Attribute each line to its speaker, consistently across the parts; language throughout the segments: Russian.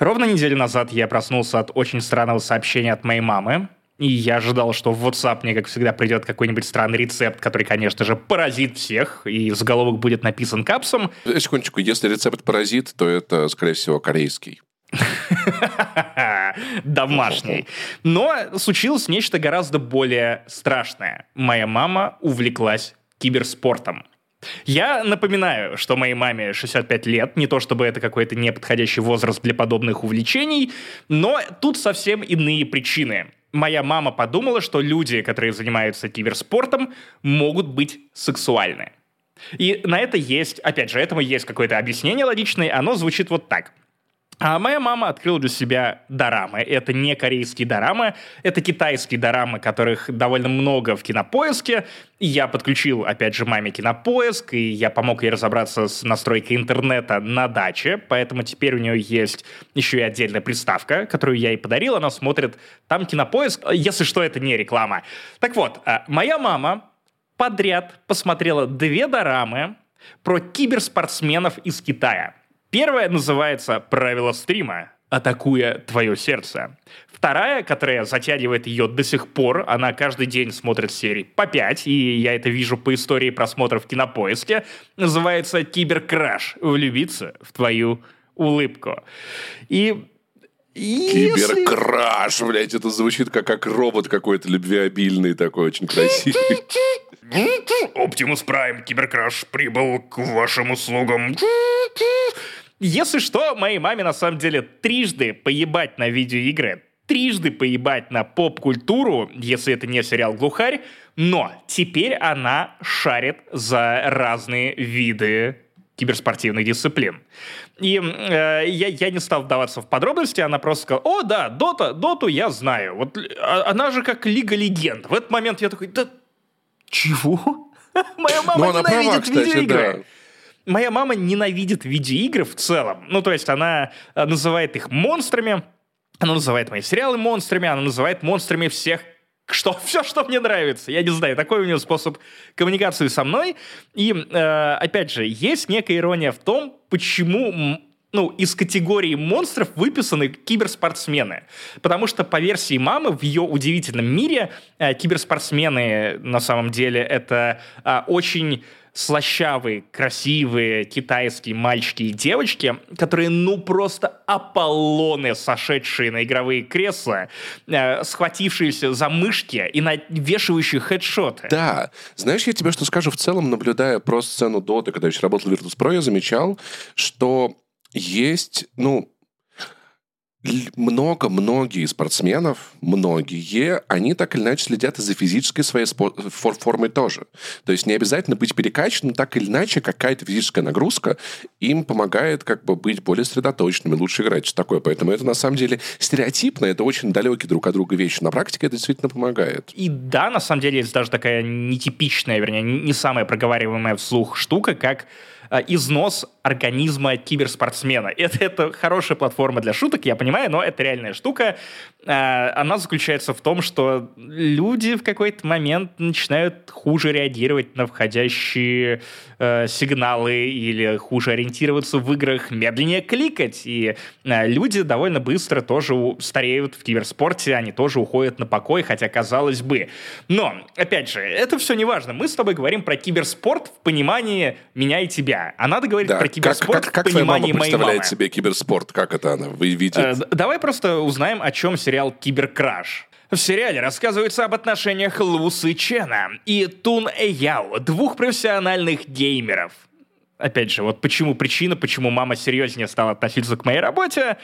Speaker 1: Ровно неделю назад я проснулся от очень странного сообщения от моей мамы. И я ожидал, что в WhatsApp мне, как всегда, придет какой-нибудь странный рецепт, который, конечно же, поразит всех, и заголовок будет написан капсом.
Speaker 2: Секундочку, если рецепт паразит, то это, скорее всего, корейский.
Speaker 1: Домашний. Но случилось нечто гораздо более страшное. Моя мама увлеклась киберспортом. Я напоминаю, что моей маме 65 лет, не то чтобы это какой-то неподходящий возраст для подобных увлечений, но тут совсем иные причины. Моя мама подумала, что люди, которые занимаются киберспортом, могут быть сексуальны. И на это есть, опять же, этому есть какое-то объяснение логичное, оно звучит вот так. А моя мама открыла для себя дорамы. Это не корейские дорамы, это китайские дорамы, которых довольно много в кинопоиске. И я подключил, опять же, маме кинопоиск, и я помог ей разобраться с настройкой интернета на даче, поэтому теперь у нее есть еще и отдельная приставка, которую я ей подарил, она смотрит там кинопоиск, если что, это не реклама. Так вот, а, моя мама подряд посмотрела две дорамы про киберспортсменов из Китая – Первая называется «Правила стрима», атакуя твое сердце. Вторая, которая затягивает ее до сих пор, она каждый день смотрит серии по 5, и я это вижу по истории просмотров в кинопоиске, называется «Киберкраш. Влюбиться в твою улыбку». И
Speaker 2: Киберкраш, если... блядь, это звучит как, как робот какой-то любвеобильный такой, очень красивый.
Speaker 1: Оптимус Прайм, Киберкраш прибыл к вашим услугам. Если что, моей маме на самом деле трижды поебать на видеоигры, трижды поебать на поп-культуру, если это не сериал «Глухарь», но теперь она шарит за разные виды киберспортивных дисциплин. И э, я, я не стал вдаваться в подробности, она просто сказала, о, да, Дота, Доту я знаю. Вот а, она же как Лига Легенд. В этот момент я такой, да чего? Моя мама ну, ненавидит видеоигры моя мама ненавидит видеоигры в целом. Ну, то есть она э, называет их монстрами, она называет мои сериалы монстрами, она называет монстрами всех что все, что мне нравится. Я не знаю, такой у нее способ коммуникации со мной. И, э, опять же, есть некая ирония в том, почему ну, из категории монстров выписаны киберспортсмены. Потому что по версии мамы в ее удивительном мире э, киберспортсмены на самом деле это э, очень слащавые, красивые китайские мальчики и девочки, которые, ну, просто Аполлоны, сошедшие на игровые кресла, э, схватившиеся за мышки и навешивающие хедшоты.
Speaker 2: Да. Знаешь, я тебе что скажу? В целом, наблюдая про сцену Доты, когда я еще работал в Virtus.pro, я замечал, что есть, ну, много, многие спортсменов, многие, они так или иначе следят и за физической своей формой тоже. То есть не обязательно быть перекачанным, так или иначе какая-то физическая нагрузка им помогает как бы быть более сосредоточенными, лучше играть, что такое. Поэтому это на самом деле стереотипно, это очень далекие друг от друга вещи. На практике это действительно помогает.
Speaker 1: И да, на самом деле есть даже такая нетипичная, вернее, не самая проговариваемая вслух штука, как износ организма киберспортсмена. Это, это хорошая платформа для шуток, я понимаю, но это реальная штука. Э, она заключается в том, что люди в какой-то момент начинают хуже реагировать на входящие э, сигналы или хуже ориентироваться в играх, медленнее кликать. И люди довольно быстро тоже стареют в киберспорте, они тоже уходят на покой, хотя казалось бы. Но, опять же, это все не важно. Мы с тобой говорим про киберспорт в понимании меня и тебя а надо говорить да. про киберспорт
Speaker 2: как, как, как в понимании моей представляет себе киберспорт? Как это она вы видите? Э,
Speaker 1: давай просто узнаем, о чем сериал «Киберкраш». В сериале рассказывается об отношениях Лусы Чена и Тун Эяо, двух профессиональных геймеров. Опять же, вот почему причина, почему мама серьезнее стала относиться к моей работе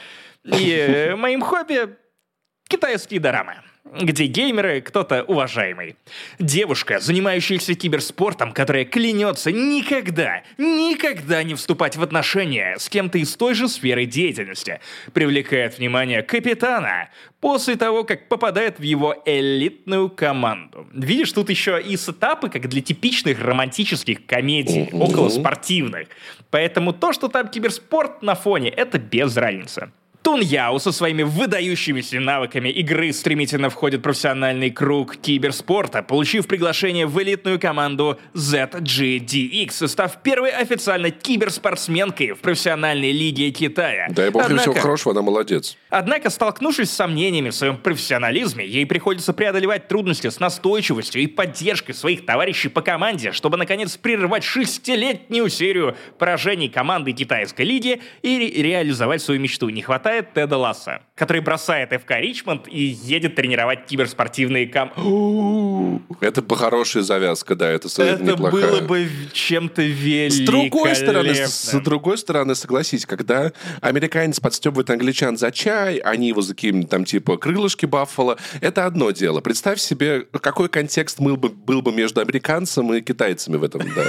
Speaker 1: и э, моим хобби — китайские дорамы где геймеры кто-то уважаемый. Девушка, занимающаяся киберспортом, которая клянется никогда, никогда не вступать в отношения с кем-то из той же сферы деятельности, привлекает внимание капитана после того, как попадает в его элитную команду. Видишь, тут еще и сетапы, как для типичных романтических комедий, около спортивных. Поэтому то, что там киберспорт на фоне, это без разницы. Тун Яо со своими выдающимися навыками игры стремительно входит в профессиональный круг киберспорта, получив приглашение в элитную команду ZGDX, став первой официально киберспортсменкой в профессиональной лиге Китая.
Speaker 2: Дай бог ей всего хорошего, она молодец.
Speaker 1: Однако, столкнувшись с сомнениями в своем профессионализме, ей приходится преодолевать трудности с настойчивостью и поддержкой своих товарищей по команде, чтобы наконец прервать шестилетнюю серию поражений команды китайской лиги и ре- реализовать свою мечту. Не хватает Теда Ласса, который бросает ФК Ричмонд и едет тренировать киберспортивные ком...
Speaker 2: Это хорошая завязка, да, это
Speaker 1: Это
Speaker 2: неплохая.
Speaker 1: было бы чем-то
Speaker 2: С другой стороны, с другой стороны, согласись, когда американец подстебывает англичан за чай, они его за какие-нибудь там типа крылышки Баффало, это одно дело. Представь себе, какой контекст был бы, был бы между американцем и китайцами в этом, да.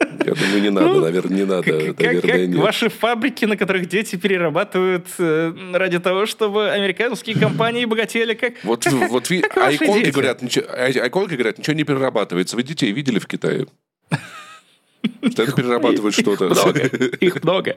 Speaker 2: Я думаю, не надо, наверное, не надо.
Speaker 1: Ну, Как,
Speaker 2: наверное,
Speaker 1: как
Speaker 2: нет.
Speaker 1: ваши фабрики, на которых дети перерабатывают э, ради того, чтобы американские компании богатели, как...
Speaker 2: Вот, вот
Speaker 1: как
Speaker 2: а иконки
Speaker 1: дети.
Speaker 2: говорят, ничего, а иконки говорят, ничего не перерабатывается. Вы детей видели в Китае? Что это перерабатывает что-то?
Speaker 1: Их много, их много.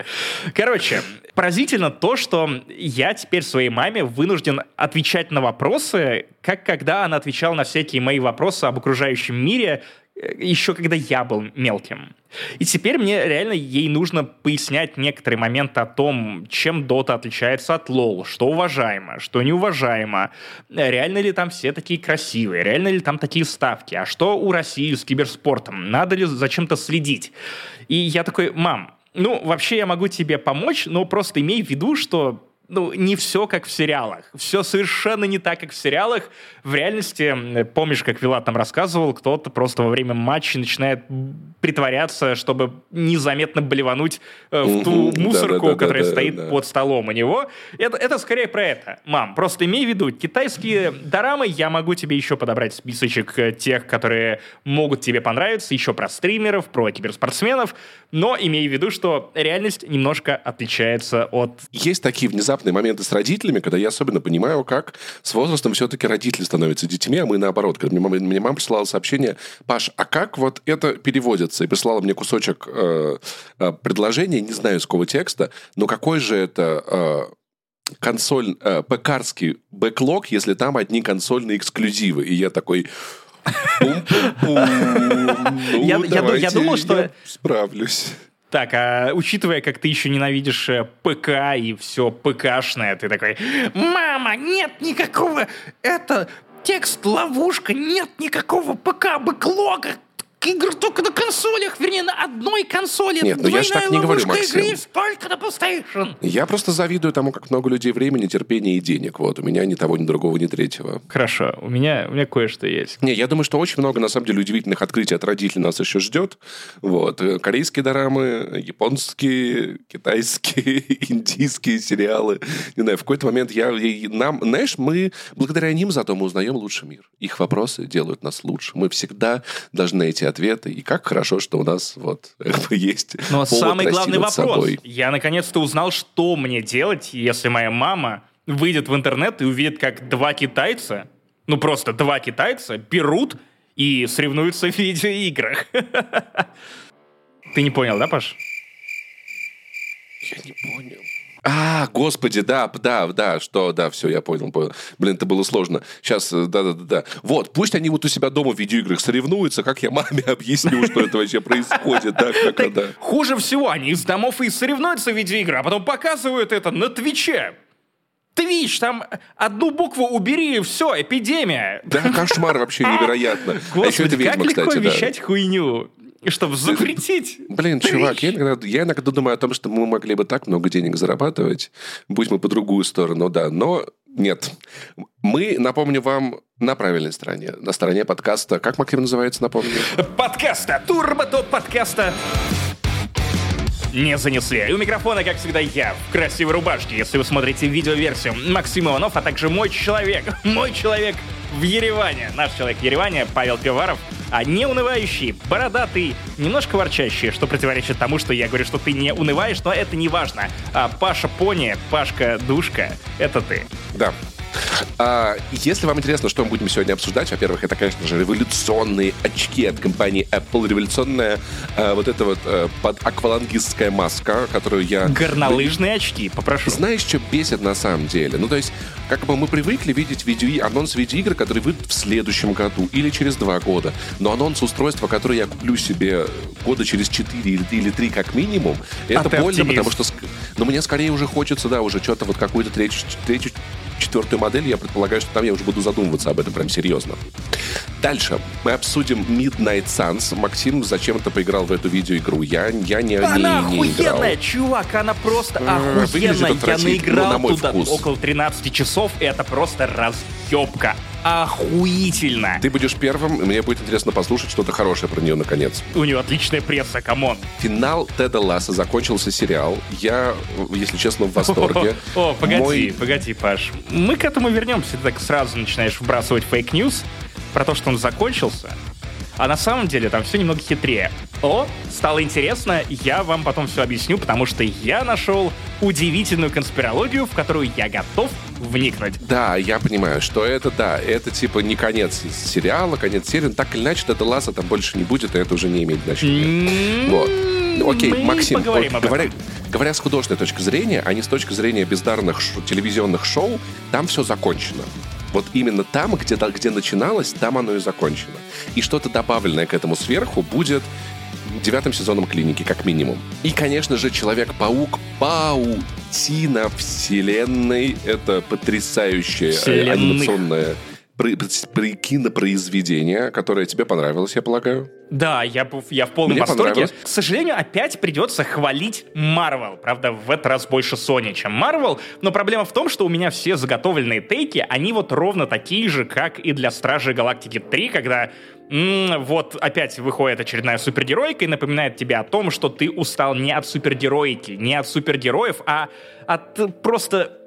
Speaker 1: Короче, поразительно то, что я теперь своей маме вынужден отвечать на вопросы, как когда она отвечала на всякие мои вопросы об окружающем мире, еще когда я был мелким. И теперь мне реально ей нужно пояснять некоторые моменты о том, чем Дота отличается от лол, что уважаемо, что неуважаемо, реально ли там все такие красивые, реально ли там такие ставки, а что у России с киберспортом, надо ли за чем-то следить. И я такой, мам, ну, вообще я могу тебе помочь, но просто имей в виду, что ну, не все как в сериалах. Все совершенно не так, как в сериалах. В реальности, помнишь, как Вилат нам рассказывал, кто-то просто во время матча начинает притворяться, чтобы незаметно блевануть э, в ту мусорку, которая стоит под столом у него. Это, это скорее про это. Мам, просто имей в виду, китайские дорамы я могу тебе еще подобрать списочек э, тех, которые могут тебе понравиться, еще про стримеров, про киберспортсменов, но имей в виду, что реальность немножко отличается от
Speaker 2: Есть такие внезапные моменты с родителями, когда я особенно понимаю, как с возрастом все-таки родители становятся детьми, а мы наоборот. Когда мне мама, мне мама присылала сообщение, Паш, а как вот это переводится? И прислала мне кусочек э, э, предложения, не знаю, из какого текста, но какой же это... э, консоль, э, ПКарский бэклог, если там одни консольные эксклюзивы. И я такой... «Пум-пум-пум, ну,
Speaker 1: Я- я
Speaker 2: давайте
Speaker 1: думал, что-
Speaker 2: я справлюсь.
Speaker 1: Так, а учитывая, как ты еще ненавидишь э, ПК и все ПКшное, ты такой, мама, нет никакого, это текст ловушка, нет никакого ПК бэклога, игр только на консолях, вернее, на одной консоли.
Speaker 2: Нет, ну я ж
Speaker 1: Двойная
Speaker 2: так не говорю,
Speaker 1: ловушка
Speaker 2: Максим.
Speaker 1: игры только на PlayStation.
Speaker 2: Я просто завидую тому, как много людей времени, терпения и денег. Вот, у меня ни того, ни другого, ни третьего.
Speaker 1: Хорошо, у меня, у меня кое-что есть.
Speaker 2: Не, я думаю, что очень много, на самом деле, удивительных открытий от родителей нас еще ждет. Вот. Э, Корейские дорамы, японские, китайские, индийские сериалы. Не знаю, в какой-то момент я... нам, знаешь, мы благодаря ним зато мы узнаем лучше мир. Их вопросы делают нас лучше. Мы всегда должны найти ответы. И как хорошо, что у нас вот есть
Speaker 1: Но самый главный вопрос.
Speaker 2: собой.
Speaker 1: Я наконец-то узнал, что мне делать, если моя мама выйдет в интернет и увидит, как два китайца, ну просто два китайца, берут и соревнуются в видеоиграх. Ты не понял, да, Паш?
Speaker 2: Я не понял. А, господи, да, да, да, что, да, все, я понял, понял. Блин, это было сложно. Сейчас, да-да-да. Вот, пусть они вот у себя дома в видеоиграх соревнуются, как я маме объясню, что это вообще происходит, да, как это.
Speaker 1: Хуже всего, они из домов и соревнуются в видеоигры, а потом показывают это на Твиче. Твич, там одну букву убери, и все, эпидемия.
Speaker 2: Да, кошмар вообще невероятно. А еще
Speaker 1: Господи,
Speaker 2: это ведьма,
Speaker 1: как легко
Speaker 2: кстати, да.
Speaker 1: вещать хуйню, чтобы запретить.
Speaker 2: Блин, чувак, я иногда, я иногда думаю о том, что мы могли бы так много денег зарабатывать, будь мы по другую сторону, да, но нет. Мы, напомню вам, на правильной стороне, на стороне подкаста. Как Максим называется, напомню?
Speaker 1: подкаста, турбо-топ подкаста не занесли. И у микрофона, как всегда, я в красивой рубашке, если вы смотрите видеоверсию. Максим Иванов, а также мой человек, мой человек в Ереване, наш человек в Ереване, Павел Пиваров, а не унывающий, бородатый, немножко ворчащий, что противоречит тому, что я говорю, что ты не унываешь, но это не важно. А Паша Пони, Пашка Душка, это ты.
Speaker 2: Да. А, если вам интересно, что мы будем сегодня обсуждать, во-первых, это, конечно же, революционные очки от компании Apple, революционная а, вот эта вот а, под аквалангистская маска, которую я...
Speaker 1: Горнолыжные очки, попрошу.
Speaker 2: Знаешь, что бесит на самом деле? Ну, то есть, как бы мы привыкли видеть видео, анонс видеоигр, которые выйдут в следующем году или через два года. Но анонс устройства, которое я куплю себе года через четыре или три как минимум, это
Speaker 1: а
Speaker 2: больно, потому что... Ну, мне скорее уже хочется, да, уже что-то вот какую-то третью, третью четвертую модель, я предполагаю, что там я уже буду задумываться об этом прям серьезно. Дальше мы обсудим Midnight Suns. Максим зачем-то поиграл в эту видеоигру. Я, я не,
Speaker 1: она
Speaker 2: не, не играл.
Speaker 1: охуенная, чувак, она просто охуенная. Я наиграл ну, на туда вкус. около 13 часов, и это просто разъебка охуительно.
Speaker 2: Ты будешь первым, мне будет интересно послушать что-то хорошее про нее наконец.
Speaker 1: У нее отличная пресса, come on.
Speaker 2: Финал Теда Ласса закончился сериал. Я, если честно, в восторге.
Speaker 1: О, погоди, Мой... погоди, Паш. Мы к этому вернемся. Ты так сразу начинаешь вбрасывать fake news про то, что он закончился. А на самом деле там все немного хитрее. О, стало интересно, я вам потом все объясню, потому что я нашел удивительную конспирологию, в которую я готов вникнуть.
Speaker 2: Да, я понимаю, что это, да, это типа не конец сериала, конец серии, так или иначе, это Ласа там больше не будет, и это уже не имеет значения.
Speaker 1: Mm-hmm. Вот.
Speaker 2: Окей,
Speaker 1: Мы
Speaker 2: Максим,
Speaker 1: вот,
Speaker 2: говоря, говоря с художественной точки зрения, а не с точки зрения бездарных ш- телевизионных шоу, там все закончено. Вот именно там, где, где начиналось, там оно и закончено. И что-то добавленное к этому сверху будет девятым сезоном клиники, как минимум. И, конечно же, Человек-паук паутина вселенной. Это потрясающее
Speaker 1: Вселенных.
Speaker 2: Анимационное кинопроизведение, которое тебе понравилось, я полагаю.
Speaker 1: Да, я, я в полном
Speaker 2: Мне
Speaker 1: восторге. К сожалению, опять придется хвалить Marvel. Правда, в этот раз больше Sony, чем Marvel. Но проблема в том, что у меня все заготовленные тейки, они вот ровно такие же, как и для Стражей Галактики 3, когда м-м, вот опять выходит очередная супергеройка и напоминает тебе о том, что ты устал не от супергероики, не от супергероев, а от просто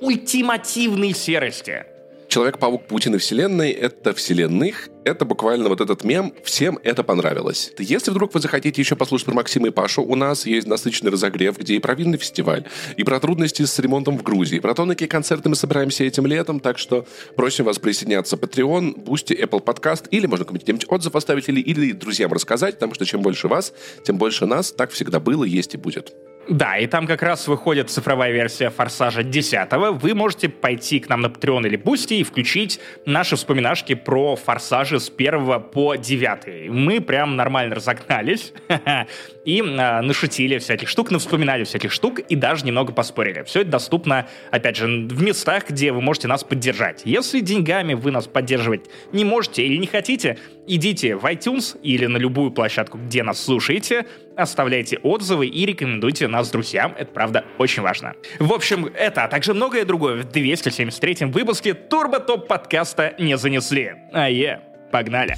Speaker 1: ультимативной серости.
Speaker 2: Человек-паук Путин и Вселенной — это вселенных, это буквально вот этот мем, всем это понравилось. Если вдруг вы захотите еще послушать про Максима и Пашу, у нас есть насыщенный разогрев, где и про винный фестиваль, и про трудности с ремонтом в Грузии, и про то, на какие концерты мы собираемся этим летом, так что просим вас присоединяться Patreon, Boosty, Apple Podcast, или можно какой-нибудь отзыв оставить, или, или друзьям рассказать, потому что чем больше вас, тем больше нас, так всегда было, есть и будет.
Speaker 1: Да, и там как раз выходит цифровая версия «Форсажа 10 Вы можете пойти к нам на Patreon или Boosty и включить наши вспоминашки про «Форсажи» с 1 по 9. Мы прям нормально разогнались и э, нашутили всяких штук, навспоминали всяких штук и даже немного поспорили. Все это доступно, опять же, в местах, где вы можете нас поддержать. Если деньгами вы нас поддерживать не можете или не хотите, идите в iTunes или на любую площадку, где нас слушаете, оставляйте отзывы и рекомендуйте нас друзьям. Это, правда, очень важно. В общем, это, а также многое другое в 273-м выпуске Турбо Топ подкаста не занесли. А е, погнали.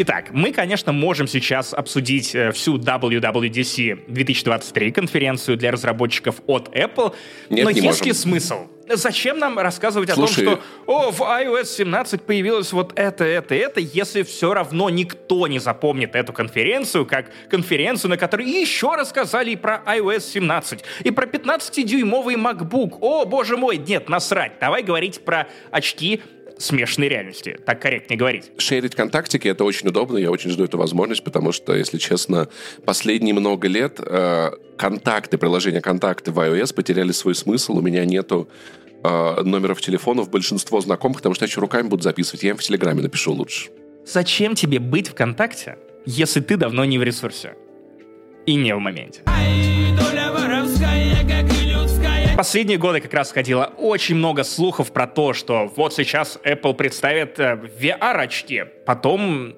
Speaker 1: Итак, мы, конечно, можем сейчас обсудить э, всю WWDC 2023 конференцию для разработчиков от Apple,
Speaker 2: Нет,
Speaker 1: но
Speaker 2: не
Speaker 1: есть ли
Speaker 2: можем.
Speaker 1: смысл? Зачем нам рассказывать
Speaker 2: Слушай.
Speaker 1: о том, что о, в iOS 17 появилось вот это, это, это, если все равно никто не запомнит эту конференцию как конференцию, на которой еще рассказали и про iOS 17, и про 15-дюймовый MacBook. О, боже мой, нет, насрать. Давай говорить про очки смешанной реальности. Так корректнее говорить.
Speaker 2: Шерить контактики — это очень удобно, я очень жду эту возможность, потому что, если честно, последние много лет э, контакты, приложения контакты в iOS потеряли свой смысл, у меня нету э, номеров телефонов большинство знакомых, потому что я еще руками буду записывать, я им в Телеграме напишу лучше.
Speaker 1: Зачем тебе быть ВКонтакте, если ты давно не в ресурсе? И не в моменте. Последние годы как раз ходило очень много слухов про то, что вот сейчас Apple представит э, VR-очки. Потом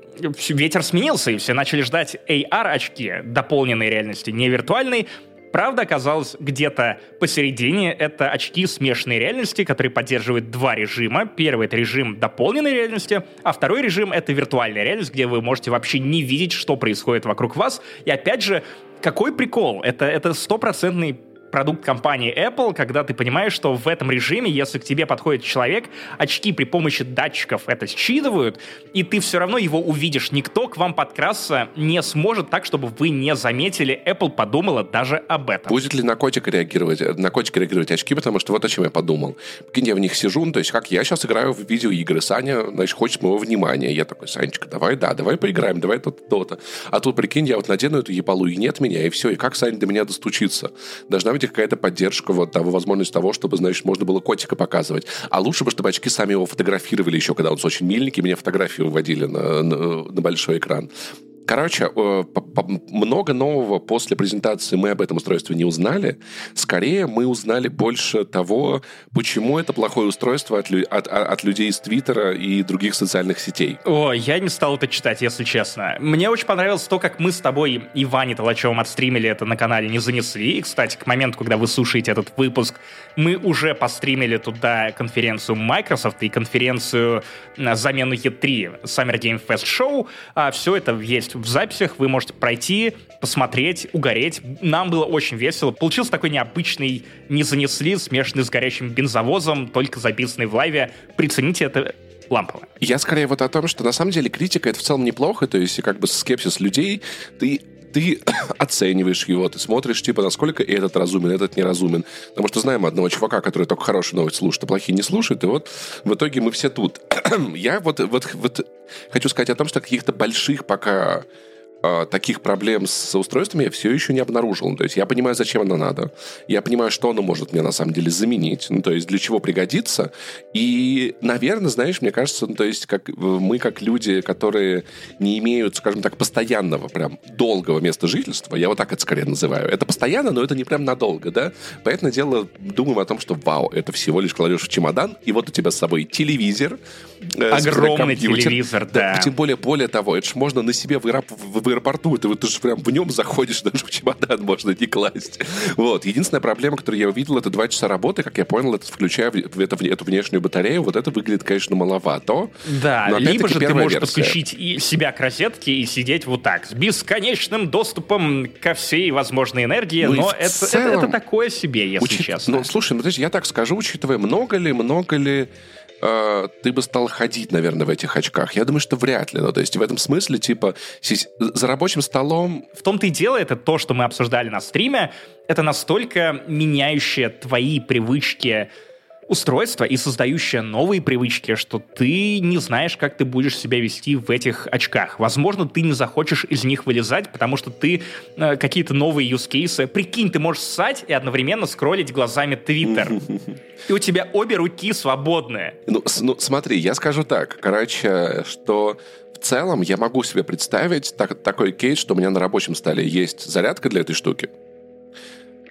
Speaker 1: ветер сменился, и все начали ждать AR-очки, дополненной реальности, не виртуальной. Правда оказалась где-то посередине. Это очки смешанной реальности, которые поддерживают два режима. Первый — это режим дополненной реальности, а второй режим — это виртуальная реальность, где вы можете вообще не видеть, что происходит вокруг вас. И опять же, какой прикол? Это это стопроцентный продукт компании Apple, когда ты понимаешь, что в этом режиме, если к тебе подходит человек, очки при помощи датчиков это считывают, и ты все равно его увидишь. Никто к вам подкрасться не сможет так, чтобы вы не заметили. Apple подумала даже об этом.
Speaker 2: Будет ли на котика реагировать, на котика реагировать очки, потому что вот о чем я подумал. Прикинь, я в них сижу, ну, то есть как я сейчас играю в видеоигры, Саня, значит, хочет моего внимания. Я такой, Санечка, давай, да, давай поиграем, давай то-то, то-то. А тут, прикинь, я вот надену эту ебалу, и нет меня, и все, и как Саня до меня достучиться? Должна быть какая-то поддержка, вот того, возможность того, чтобы, значит, можно было котика показывать. А лучше бы, чтобы очки сами его фотографировали еще, когда он очень миленький, меня фотографии выводили на, на, на большой экран. Короче, э, много нового после презентации мы об этом устройстве не узнали. Скорее, мы узнали больше того, почему это плохое устройство от, от, от людей из Твиттера и других социальных сетей.
Speaker 1: О, я не стал это читать, если честно. Мне очень понравилось то, как мы с тобой и Ваней Толачевым отстримили это на канале «Не занесли». И, кстати, к моменту, когда вы слушаете этот выпуск, мы уже постримили туда конференцию Microsoft и конференцию замену E3 Summer Game Fest Show. А все это есть в записях, вы можете пройти, посмотреть, угореть. Нам было очень весело. Получился такой необычный «Не занесли», смешанный с горящим бензовозом, только записанный в лайве. Прицените это лампово.
Speaker 2: Я скорее вот о том, что на самом деле критика это в целом неплохо, то есть как бы скепсис людей, ты ты оцениваешь его, ты смотришь, типа, насколько этот разумен, этот неразумен. Потому что знаем одного чувака, который только хорошие новости слушает, а плохие не слушает, и вот в итоге мы все тут. Я вот, вот, вот хочу сказать о том, что каких-то больших пока таких проблем с устройствами я все еще не обнаружил. То есть я понимаю, зачем оно надо. Я понимаю, что оно может мне на самом деле заменить. Ну, то есть для чего пригодится. И, наверное, знаешь, мне кажется, ну, то есть как мы как люди, которые не имеют, скажем так, постоянного, прям долгого места жительства, я вот так это скорее называю. Это постоянно, но это не прям надолго, да? Поэтому дело, думаем о том, что вау, это всего лишь кладешь в чемодан, и вот у тебя с собой телевизор,
Speaker 1: э, огромный телевизор, да.
Speaker 2: Тем более, более того, это же можно на себе в, в, аэропорту, ты вот ты же прям в нем заходишь, даже в чемодан можно не класть. Вот. Единственная проблема, которую я увидел, это два часа работы, как я понял, это включая это, эту внешнюю батарею, вот это выглядит, конечно, маловато.
Speaker 1: Да, но, либо же ты можешь версия. подключить и себя к розетке и сидеть вот так, с бесконечным доступом ко всей возможной энергии, ну но это, целом, это, это такое себе, если учит... честно.
Speaker 2: Ну, слушай, ну, я так скажу, учитывая, много ли, много ли э, ты бы стал ходить, наверное, в этих очках? Я думаю, что вряд ли. Ну, то есть в этом смысле, типа, за рабочим столом...
Speaker 1: В том-то и дело, это то, что мы обсуждали на стриме, это настолько меняющее твои привычки устройство и создающее новые привычки, что ты не знаешь, как ты будешь себя вести в этих очках. Возможно, ты не захочешь из них вылезать, потому что ты э, какие-то новые cases. Прикинь, ты можешь ссать и одновременно скроллить глазами Твиттер. И у тебя обе руки свободные.
Speaker 2: Ну, ну, смотри, я скажу так. Короче, что в целом я могу себе представить так, такой кейс, что у меня на рабочем столе есть зарядка для этой штуки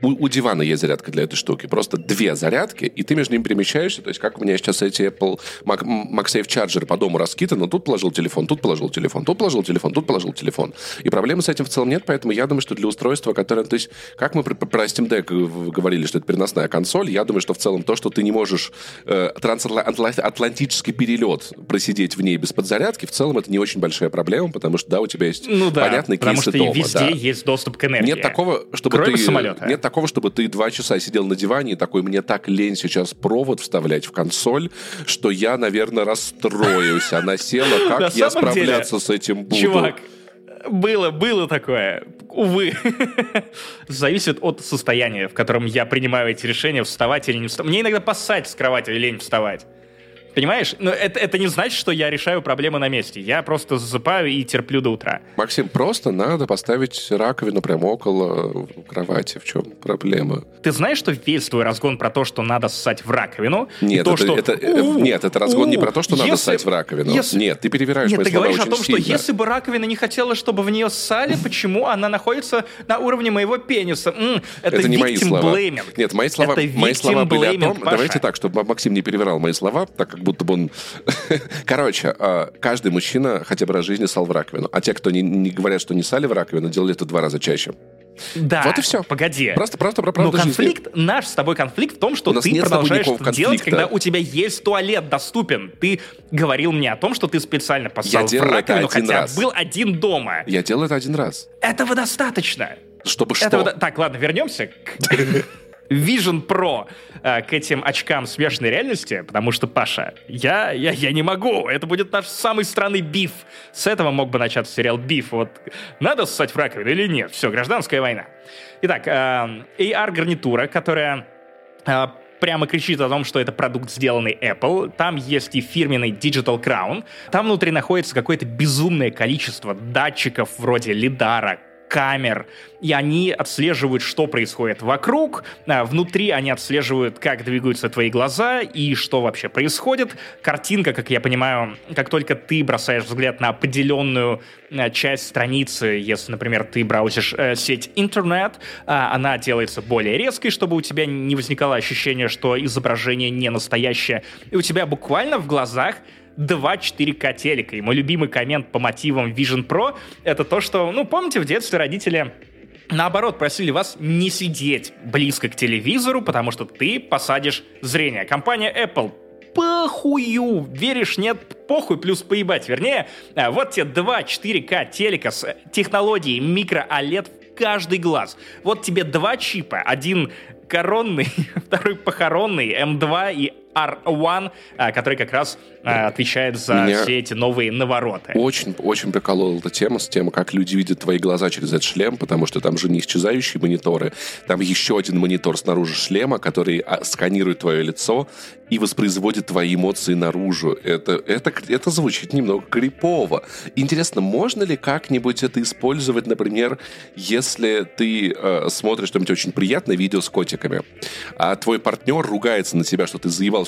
Speaker 2: у, у дивана есть зарядка для этой штуки. Просто две зарядки, и ты между ними перемещаешься. То есть, как у меня сейчас эти Apple Mac, MagSafe Charger по дому раскиданы, тут положил телефон, тут положил телефон, тут положил телефон, тут положил телефон. И проблемы с этим в целом нет, поэтому я думаю, что для устройства, которое... То есть, как мы про, про Steam Deck говорили, что это переносная консоль, я думаю, что в целом то, что ты не можешь э, трансатлантический перелет просидеть в ней без подзарядки, в целом это не очень большая проблема, потому что, да, у тебя есть ну, да, понятный кейсы дома.
Speaker 1: потому что везде да. есть доступ к энергии.
Speaker 2: Нет такого, чтобы
Speaker 1: Кроме
Speaker 2: ты...
Speaker 1: самолета.
Speaker 2: Нет такого, чтобы ты два часа сидел на диване и такой, мне так лень сейчас провод вставлять в консоль, что я, наверное, расстроюсь. Она села, как я справляться с этим буду?
Speaker 1: Чувак, было, было такое. Увы. Зависит от состояния, в котором я принимаю эти решения, вставать или не вставать. Мне иногда поссать с кровати, лень вставать. Понимаешь? Но это, это не значит, что я решаю проблемы на месте. Я просто засыпаю и терплю до утра.
Speaker 2: Максим, просто надо поставить раковину прямо около кровати. В чем проблема?
Speaker 1: Ты знаешь, что весь твой разгон про то, что надо ссать в раковину?
Speaker 2: Нет,
Speaker 1: то,
Speaker 2: это,
Speaker 1: что...
Speaker 2: это, э, нет, это разгон не про то, что
Speaker 1: если,
Speaker 2: надо ссать в раковину.
Speaker 1: Если...
Speaker 2: Нет, ты перевираешь
Speaker 1: Нет, ты говоришь о том,
Speaker 2: сильно.
Speaker 1: что если бы раковина не хотела, чтобы в нее ссали, почему она находится на уровне моего пениса? Это,
Speaker 2: это не мои слова.
Speaker 1: Blaming.
Speaker 2: Нет, мои слова,
Speaker 1: это
Speaker 2: мои слова были о том...
Speaker 1: Паша.
Speaker 2: Давайте так, чтобы Максим не перевирал мои слова, так как будто бы он Короче, а, каждый мужчина хотя бы раз в жизни сал в раковину. А те, кто не, не говорят, что не сали в раковину, делали это два раза чаще.
Speaker 1: Да.
Speaker 2: Вот и все.
Speaker 1: Погоди.
Speaker 2: Просто, просто про правду
Speaker 1: Но конфликт, жизни. наш с тобой конфликт в том, что ты
Speaker 2: нет
Speaker 1: продолжаешь это делать, когда у тебя есть туалет доступен. Ты говорил мне о том, что ты специально поссал
Speaker 2: Я
Speaker 1: в раковину, хотя
Speaker 2: раз.
Speaker 1: был один дома.
Speaker 2: Я делал это один раз.
Speaker 1: Этого достаточно.
Speaker 2: Чтобы
Speaker 1: Этого
Speaker 2: что?
Speaker 1: Так, ладно, вернемся к Vision Pro э, к этим очкам смешанной реальности, потому что, Паша, я, я, я не могу. Это будет наш самый странный биф. С этого мог бы начаться сериал «Биф». Вот надо ссать в раковину или нет? Все, гражданская война. Итак, э, AR-гарнитура, которая э, прямо кричит о том, что это продукт, сделанный Apple. Там есть и фирменный Digital Crown. Там внутри находится какое-то безумное количество датчиков вроде лидара, камер, и они отслеживают, что происходит вокруг. А, внутри они отслеживают, как двигаются твои глаза и что вообще происходит. Картинка, как я понимаю, как только ты бросаешь взгляд на определенную а, часть страницы, если, например, ты браузишь э, сеть интернет, э, она делается более резкой, чтобы у тебя не возникало ощущение, что изображение не настоящее. И у тебя буквально в глазах два 4К телека. И мой любимый коммент по мотивам Vision Pro — это то, что, ну, помните, в детстве родители наоборот, просили вас не сидеть близко к телевизору, потому что ты посадишь зрение. Компания Apple похую. Веришь, нет, похуй, плюс поебать. Вернее, э, вот тебе два 4К телека с технологией микро-OLED в каждый глаз. Вот тебе два чипа. Один коронный, второй похоронный, М2 и R1, а, который как раз а, отвечает за Меня все эти новые навороты.
Speaker 2: Очень, очень приколола эта тема с тем, как люди видят твои глаза через этот шлем, потому что там же не исчезающие мониторы, там еще один монитор снаружи шлема, который а, сканирует твое лицо и воспроизводит твои эмоции наружу. Это, это, это звучит немного крипово. Интересно, можно ли как-нибудь это использовать, например, если ты э, смотришь что-нибудь очень приятное видео с котиками, а твой партнер ругается на тебя, что ты заебал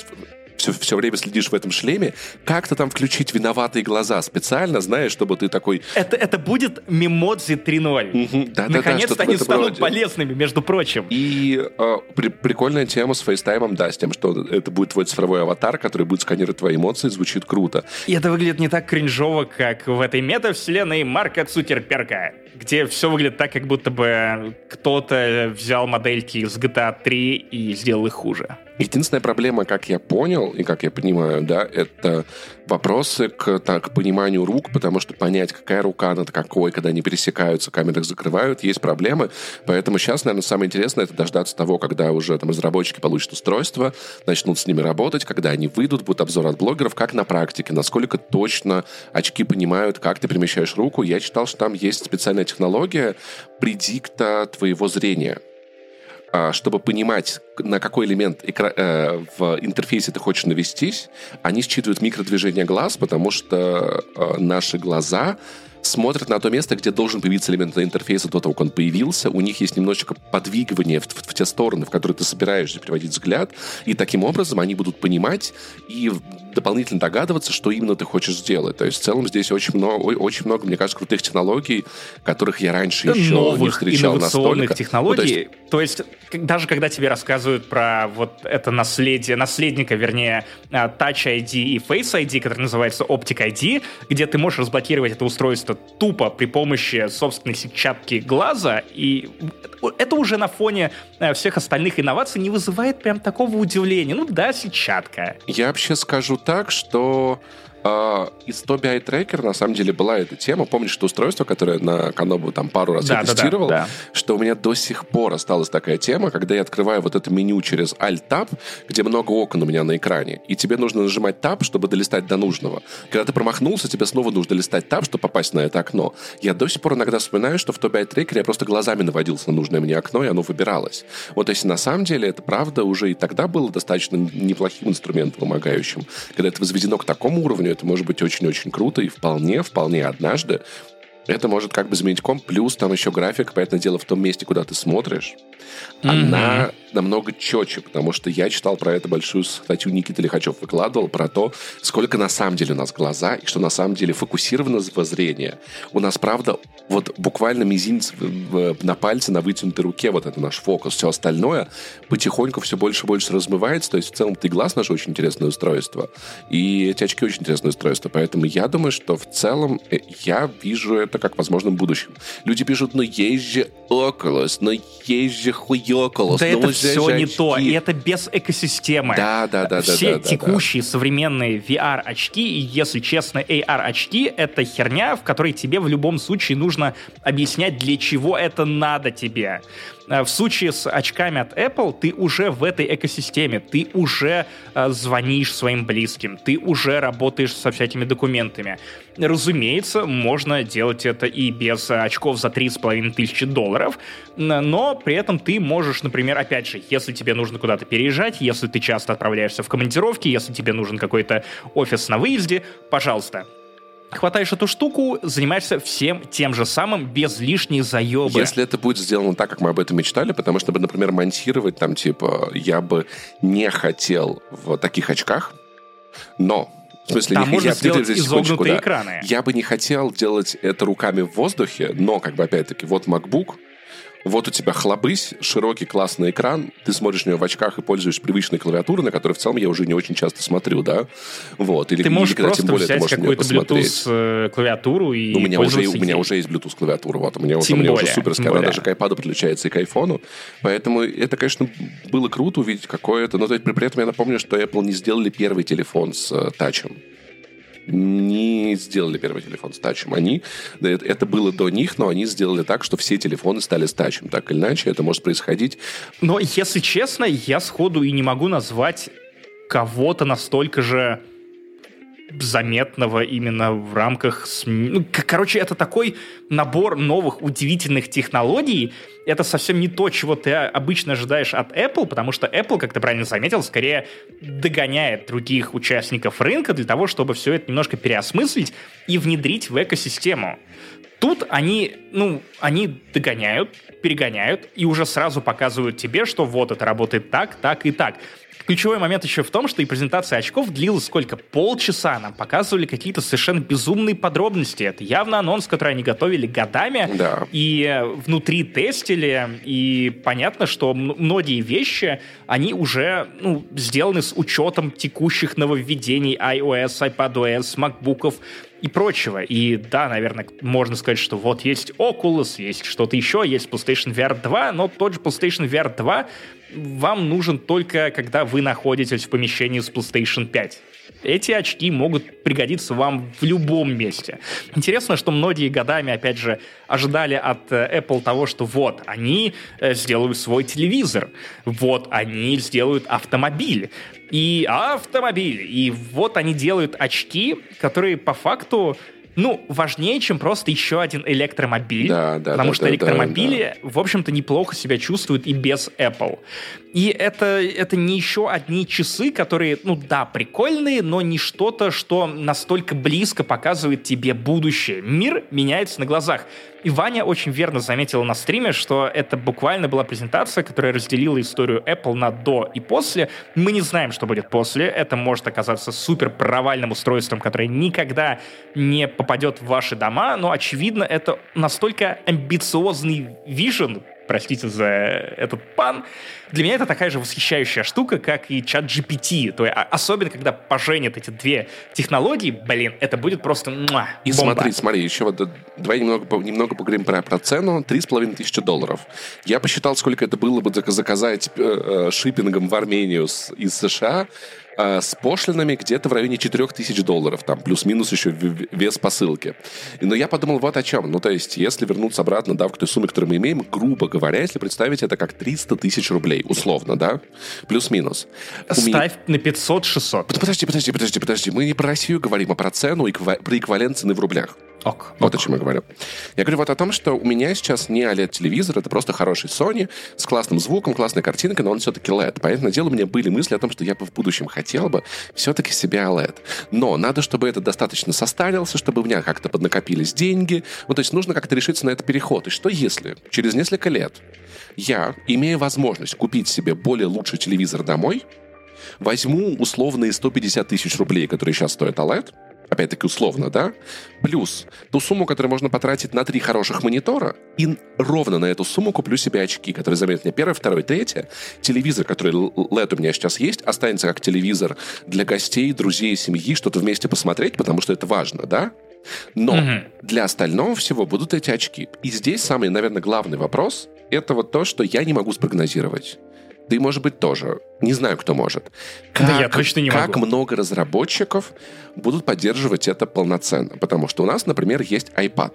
Speaker 2: все, все время следишь в этом шлеме, как-то там включить виноватые глаза специально, знаешь, чтобы ты такой...
Speaker 1: Это, это будет Memoji 3.0. Угу, да, Наконец-то да, да, они станут полезными, между прочим.
Speaker 2: И э, при, прикольная тема с фейстаймом, да, с тем, что это будет твой цифровой аватар, который будет сканировать твои эмоции, звучит круто.
Speaker 1: И это выглядит не так кринжово, как в этой метавселенной Марка Цукерберга, где все выглядит так, как будто бы кто-то взял модельки из GTA 3 и сделал их хуже.
Speaker 2: Единственная проблема, как я понял и как я понимаю, да, это вопросы к, так, к пониманию рук, потому что понять, какая рука над какой, когда они пересекаются, камеры их закрывают, есть проблемы. Поэтому сейчас, наверное, самое интересное это дождаться того, когда уже там разработчики получат устройство, начнут с ними работать, когда они выйдут, будет обзор от блогеров, как на практике, насколько точно очки понимают, как ты перемещаешь руку. Я читал, что там есть специальная технология предикта твоего зрения. А, чтобы понимать, на какой элемент экра- э, в интерфейсе ты хочешь навестись, они считывают микродвижение глаз, потому что э, наши глаза смотрят на то место, где должен появиться элемент интерфейса до того, как он появился. У них есть немножечко подвигывание в, в, в те стороны, в которые ты собираешься переводить взгляд. И таким образом они будут понимать и дополнительно догадываться, что именно ты хочешь сделать. То есть в целом здесь очень много, очень много, мне кажется, крутых технологий, которых я раньше еще
Speaker 1: Новых
Speaker 2: не встречал настолько.
Speaker 1: технологий. Ну, то, есть... то есть даже когда тебе рассказывают про вот это наследие, наследника, вернее, а, Touch ID и Face ID, который называется Optic ID, где ты можешь разблокировать это устройство тупо при помощи собственной сетчатки глаза, и это уже на фоне э, всех остальных инноваций не вызывает прям такого удивления. Ну да, сетчатка.
Speaker 2: Я вообще скажу так, что из Tobii Eye Tracker на самом деле была эта тема. Помнишь, что устройство, которое на Канобу там пару раз да, я тестировал, да, да, да. что у меня до сих пор осталась такая тема, когда я открываю вот это меню через Alt-Tab, где много окон у меня на экране, и тебе нужно нажимать Tab, чтобы долистать до нужного. Когда ты промахнулся, тебе снова нужно листать Tab, чтобы попасть на это окно. Я до сих пор иногда вспоминаю, что в Tobii Eye Tracker я просто глазами наводился на нужное мне окно, и оно выбиралось. Вот если на самом деле это правда уже и тогда было достаточно неплохим инструментом помогающим. Когда это возведено к такому уровню, это может быть очень-очень круто, и вполне, вполне однажды это может как бы заменить комп, плюс там еще график, поэтому дело в том месте, куда ты смотришь, mm-hmm. она намного четче, потому что я читал про это большую статью Никита Лихачев выкладывал про то, сколько на самом деле у нас глаза и что на самом деле фокусировано зрение. У нас, правда, вот буквально мизинец на пальце, на вытянутой руке, вот это наш фокус. Все остальное потихоньку все больше и больше размывается. То есть в целом ты глаз наше очень интересное устройство. И эти очки очень интересное устройство. Поэтому я думаю, что в целом э, я вижу это как возможным будущем. Люди пишут, ну есть же Oculus, но есть же хуёкулус.
Speaker 1: Да это все не то, и это без экосистемы.
Speaker 2: Да, да, да.
Speaker 1: Все
Speaker 2: да, да,
Speaker 1: текущие да. современные VR-очки, и, если честно, AR-очки — это херня, в которой тебе в любом случае нужно объяснять, для чего это надо тебе. В случае с очками от Apple ты уже в этой экосистеме, ты уже звонишь своим близким, ты уже работаешь со всякими документами. Разумеется, можно делать это и без очков за 3,5 тысячи долларов, но при этом ты можешь, например, опять же, если тебе нужно куда-то переезжать, если ты часто отправляешься в командировки, если тебе нужен какой-то офис на выезде, пожалуйста, хватаешь эту штуку, занимаешься всем тем же самым, без лишней заебы.
Speaker 2: Если это будет сделано так, как мы об этом мечтали, потому что, например, монтировать там, типа, я бы не хотел в таких очках, но в смысле,
Speaker 1: Там
Speaker 2: не,
Speaker 1: можно
Speaker 2: я,
Speaker 1: сделать изогнутые да. экраны.
Speaker 2: Я бы не хотел делать это руками в воздухе, но, как бы, опять-таки, вот MacBook, вот у тебя хлобысь, широкий классный экран, ты смотришь на него в очках и пользуешься привычной клавиатурой, на которой в целом я уже не очень часто смотрю, да? Вот.
Speaker 1: Или, ты можешь или, просто тем более, взять какую-то Bluetooth э, клавиатуру и
Speaker 2: ну, у меня уже У меня уже есть Bluetooth клавиатура, вот. У меня, вот, у меня уже суперская, она даже к iPad подключается и к iPhone. Поэтому это, конечно, было круто увидеть какое-то... Но при этом я напомню, что Apple не сделали первый телефон с э, тачем не сделали первый телефон с тачем. Они, это было до них, но они сделали так, что все телефоны стали с тачем. Так или иначе, это может происходить.
Speaker 1: Но, если честно, я сходу и не могу назвать кого-то настолько же заметного именно в рамках... Ну, короче, это такой набор новых удивительных технологий. Это совсем не то, чего ты обычно ожидаешь от Apple, потому что Apple, как ты правильно заметил, скорее догоняет других участников рынка для того, чтобы все это немножко переосмыслить и внедрить в экосистему. Тут они, ну, они догоняют, перегоняют и уже сразу показывают тебе, что вот это работает так, так и так. Ключевой момент еще в том, что и презентация очков длилась сколько? Полчаса. Нам показывали какие-то совершенно безумные подробности. Это явно анонс, который они готовили годами.
Speaker 2: Да.
Speaker 1: И внутри тестили. И понятно, что многие вещи, они уже ну, сделаны с учетом текущих нововведений iOS, iPadOS, MacBook'ов и прочего. И да, наверное, можно сказать, что вот есть Oculus, есть что-то еще, есть PlayStation VR 2, но тот же PlayStation VR 2 вам нужен только, когда вы находитесь в помещении с PlayStation 5. Эти очки могут пригодиться вам в любом месте. Интересно, что многие годами, опять же, ожидали от э, Apple того, что вот, они э, сделают свой телевизор, вот, они сделают автомобиль, и автомобиль, и вот они делают очки, которые по факту ну, важнее, чем просто еще один электромобиль. Да, да, потому да, что да, электромобили, да, да. в общем-то, неплохо себя чувствуют и без Apple. И это, это не еще одни часы, которые, ну да, прикольные, но не что-то, что настолько близко показывает тебе будущее. Мир меняется на глазах. И Ваня очень верно заметила на стриме, что это буквально была презентация, которая разделила историю Apple на до и после. Мы не знаем, что будет после. Это может оказаться супер провальным устройством, которое никогда не попадет в ваши дома, но, очевидно, это настолько амбициозный вижен, простите за этот пан, для меня это такая же восхищающая штука, как и чат GPT. То есть, а, особенно, когда поженят эти две технологии, блин, это будет просто муа,
Speaker 2: И бомба. смотри, смотри, еще вот давай немного, немного поговорим про, про цену. Три с половиной тысячи долларов. Я посчитал, сколько это было бы заказать э, э, шиппингом в Армению с, из США э, с пошлинами где-то в районе 4000 долларов, там плюс-минус еще вес посылки. Но я подумал вот о чем. Ну, то есть, если вернуться обратно, да, к той сумме, которую мы имеем, грубо говоря, если представить это как 300 тысяч рублей, условно, да, плюс-минус.
Speaker 1: Ставь меня... на 500-600.
Speaker 2: Подожди, подожди, подожди, подожди. Мы не про Россию говорим, а про цену, и про эквивалент цены в рублях.
Speaker 1: Ок,
Speaker 2: вот ок. о чем я говорю. Я говорю вот о том, что у меня сейчас не OLED-телевизор, это просто хороший Sony с классным звуком, классной картинкой, но он все-таки LED. Понятное дело, у меня были мысли о том, что я бы в будущем хотел бы все-таки себе OLED. Но надо, чтобы это достаточно состарился, чтобы у меня как-то поднакопились деньги. Ну, то есть нужно как-то решиться на этот переход. И что если через несколько лет я, имея возможность купить себе более лучший телевизор домой, возьму условные 150 тысяч рублей, которые сейчас стоят OLED, опять-таки условно, да, плюс ту сумму, которую можно потратить на три хороших монитора, и ровно на эту сумму куплю себе очки, которые заменят мне первое, второе, третье. Телевизор, который LED у меня сейчас есть, останется как телевизор для гостей, друзей, семьи, что-то вместе посмотреть, потому что это важно, да? Но угу. для остального всего будут эти очки. И здесь самый, наверное, главный вопрос — это вот то, что я не могу спрогнозировать. Ты, может быть, тоже. Не знаю, кто может.
Speaker 1: Как, да я точно не
Speaker 2: как могу. много разработчиков будут поддерживать это полноценно? Потому что у нас, например, есть iPad.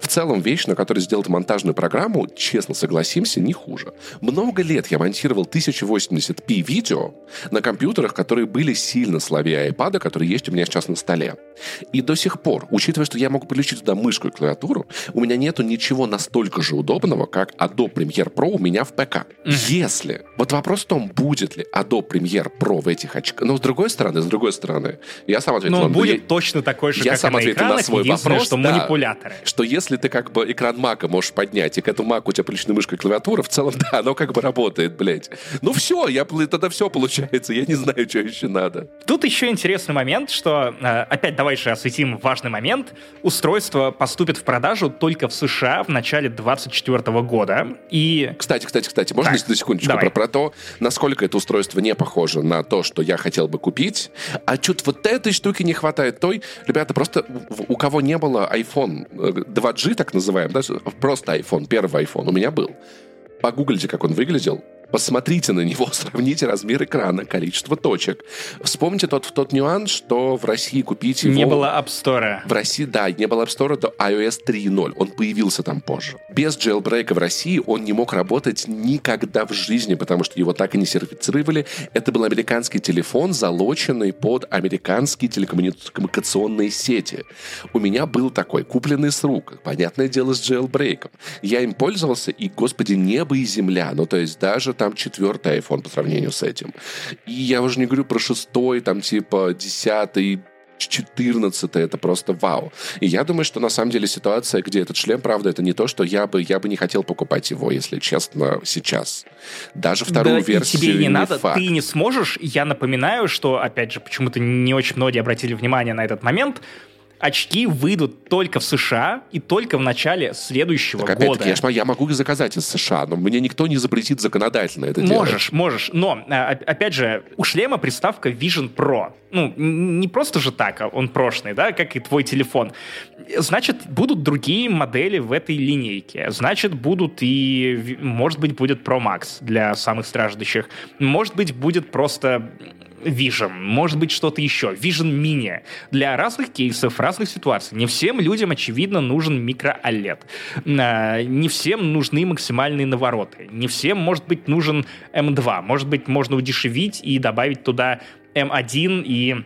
Speaker 2: В целом вещь, на которой сделать монтажную программу, честно согласимся, не хуже. Много лет я монтировал 1080p видео на компьютерах, которые были сильно слабее iPad, который есть у меня сейчас на столе. И до сих пор, учитывая, что я могу подключить туда мышку и клавиатуру, у меня нету ничего настолько же удобного, как Adobe Premiere Pro у меня в ПК. Если... Вот вопрос в том, будет ли Adobe Premiere Pro в этих очках. Но с другой стороны, с другой стороны, я сам ответил.
Speaker 1: Он будет я... точно такой же,
Speaker 2: я
Speaker 1: как
Speaker 2: сам
Speaker 1: на
Speaker 2: ответил на свой вопрос,
Speaker 1: что
Speaker 2: да,
Speaker 1: манипуляторы.
Speaker 2: Что если ты как бы экран Мака можешь поднять, и к этому Маку у тебя подключена мышка и клавиатура, в целом, да, оно как бы работает, блядь. Ну все, я, тогда все получается, я не знаю, что еще надо.
Speaker 1: Тут еще интересный момент, что, э, опять давай же осветим важный момент. Устройство поступит в продажу только в США в начале 2024 года. И...
Speaker 2: Кстати, кстати, кстати, можно так, на секундочку про, про то, насколько это устройство не похоже на то, что я хотел бы купить, а чуть вот этой штуки не хватает той. Ребята, просто у кого не было iPhone 2G, э, так называемый, да, просто iPhone, первый iPhone у меня был. Погуглите, как он выглядел. Посмотрите на него, сравните размер экрана, количество точек. Вспомните тот, тот нюанс, что в России купить его...
Speaker 1: Не было App Store.
Speaker 2: В России, да, не было App Store до iOS 3.0. Он появился там позже. Без jailbreak в России он не мог работать никогда в жизни, потому что его так и не сертифицировали. Это был американский телефон, залоченный под американские телекоммуникационные сети. У меня был такой, купленный с рук. Понятное дело, с jailbreak. Я им пользовался, и, господи, небо и земля. Ну, то есть даже там четвертый iPhone по сравнению с этим. И я уже не говорю про шестой, там типа десятый, 14 это просто вау. И я думаю, что на самом деле ситуация, где этот шлем, правда, это не то, что я бы, я бы не хотел покупать его, если честно, сейчас. Даже вторую да, версию
Speaker 1: тебе не,
Speaker 2: не
Speaker 1: надо,
Speaker 2: факт.
Speaker 1: ты не сможешь. Я напоминаю, что, опять же, почему-то не очень многие обратили внимание на этот момент, очки выйдут только в США и только в начале следующего
Speaker 2: так,
Speaker 1: года.
Speaker 2: Я, я могу их заказать из США, но мне никто не запретит законодательно это делать.
Speaker 1: Можешь, можешь. Но, а, опять же, у шлема приставка Vision Pro. Ну, не просто же так, а он прошлый, да, как и твой телефон. Значит, будут другие модели в этой линейке. Значит, будут и, может быть, будет Pro Max для самых страждущих. Может быть, будет просто Vision, может быть что-то еще, Vision Mini. Для разных кейсов, разных ситуаций. Не всем людям, очевидно, нужен микро-OLED. А, не всем нужны максимальные навороты. Не всем, может быть, нужен M2. Может быть, можно удешевить и добавить туда M1 и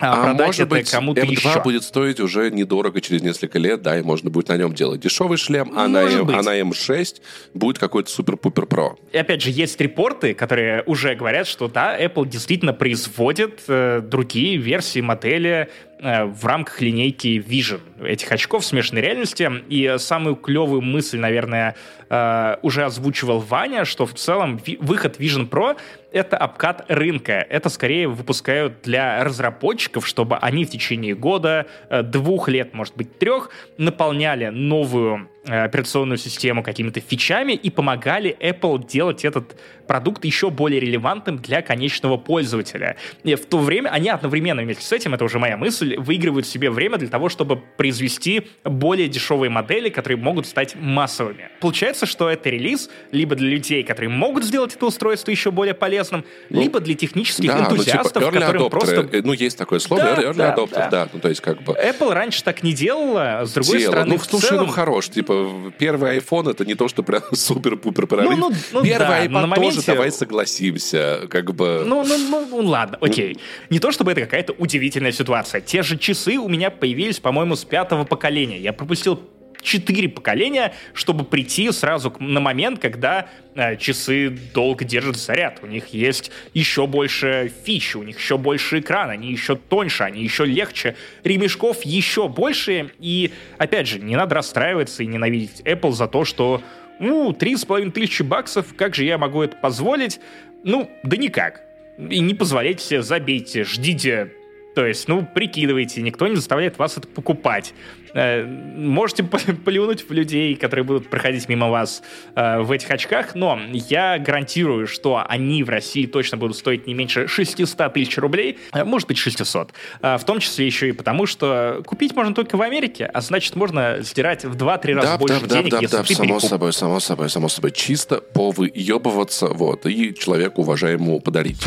Speaker 1: а, а продать может это быть, кому-то
Speaker 2: M2
Speaker 1: еще.
Speaker 2: будет стоить уже недорого через несколько лет, да, и можно будет на нем делать дешевый шлем, а на, M, а на M6 будет какой-то супер-пупер про.
Speaker 1: И опять же, есть репорты, которые уже говорят, что да, Apple действительно производит э, другие версии модели в рамках линейки Vision этих очков смешанной реальности. И самую клевую мысль, наверное, э, уже озвучивал Ваня, что в целом выход Vision Pro — это обкат рынка. Это скорее выпускают для разработчиков, чтобы они в течение года, э, двух лет, может быть, трех, наполняли новую операционную систему какими-то фичами и помогали Apple делать этот продукт еще более релевантным для конечного пользователя. И в то время они одновременно вместе с этим, это уже моя мысль, выигрывают себе время для того, чтобы произвести более дешевые модели, которые могут стать массовыми. Получается, что это релиз либо для людей, которые могут сделать это устройство еще более полезным, ну, либо для технических да, энтузиастов,
Speaker 2: ну, типа
Speaker 1: которым
Speaker 2: adopter,
Speaker 1: просто...
Speaker 2: Ну, есть такое слово, да, early да, adopter, да. да. Ну, то есть как бы...
Speaker 1: Apple раньше так не делала, с другой Делала. стороны,
Speaker 2: Ну, слушай, целом... ну, хорош, типа, первый iPhone это не то, что прям супер-пупер прорыв. Ну, ну, ну, первый да, iPad моменте... тоже, давай согласимся, как бы...
Speaker 1: Ну, ну, ну, ну ладно, окей. Не то, чтобы это какая-то удивительная ситуация. Те же часы у меня появились, по-моему, с пятого поколения. Я пропустил четыре поколения, чтобы прийти сразу на момент, когда э, часы долго держат заряд. У них есть еще больше фич, у них еще больше экран, они еще тоньше, они еще легче, ремешков еще больше. И, опять же, не надо расстраиваться и ненавидеть Apple за то, что ну, три с половиной тысячи баксов, как же я могу это позволить? Ну, да никак. И не позволяйте себе, забейте, ждите то есть, ну, прикидывайте, никто не заставляет вас это покупать. Э, можете плюнуть в людей, которые будут проходить мимо вас э, в этих очках, но я гарантирую, что они в России точно будут стоить не меньше 600 тысяч рублей, а может быть 600. В том числе еще и потому, что купить можно только в Америке, а значит, можно стирать в 2-3 раза да, больше
Speaker 2: да,
Speaker 1: денег,
Speaker 2: да,
Speaker 1: если
Speaker 2: да,
Speaker 1: ты
Speaker 2: само
Speaker 1: перекуп...
Speaker 2: собой, само собой, само собой. Чисто повыебываться, вот, и человеку уважаемому подарить.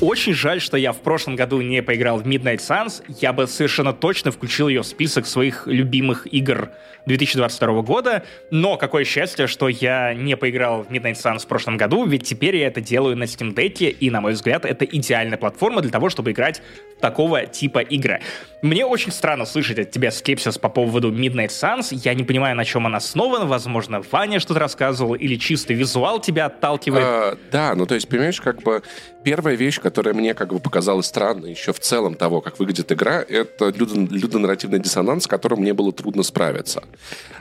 Speaker 1: Очень жаль, что я в прошлом году не поиграл в Midnight Suns. Я бы совершенно точно включил ее в список своих любимых игр 2022 года. Но какое счастье, что я не поиграл в Midnight Suns в прошлом году, ведь теперь я это делаю на Steam Deck, и, на мой взгляд, это идеальная платформа для того, чтобы играть в такого типа игры. Мне очень странно слышать от тебя скепсис по поводу Midnight Suns. Я не понимаю, на чем она основана. Возможно, Ваня что-то рассказывал, или чисто визуал тебя отталкивает. А,
Speaker 2: да, ну то есть, понимаешь, как бы первая вещь, которая мне как бы показалась странной еще в целом того, как выглядит игра, это людонарративный диссонанс, с которым мне было трудно справиться.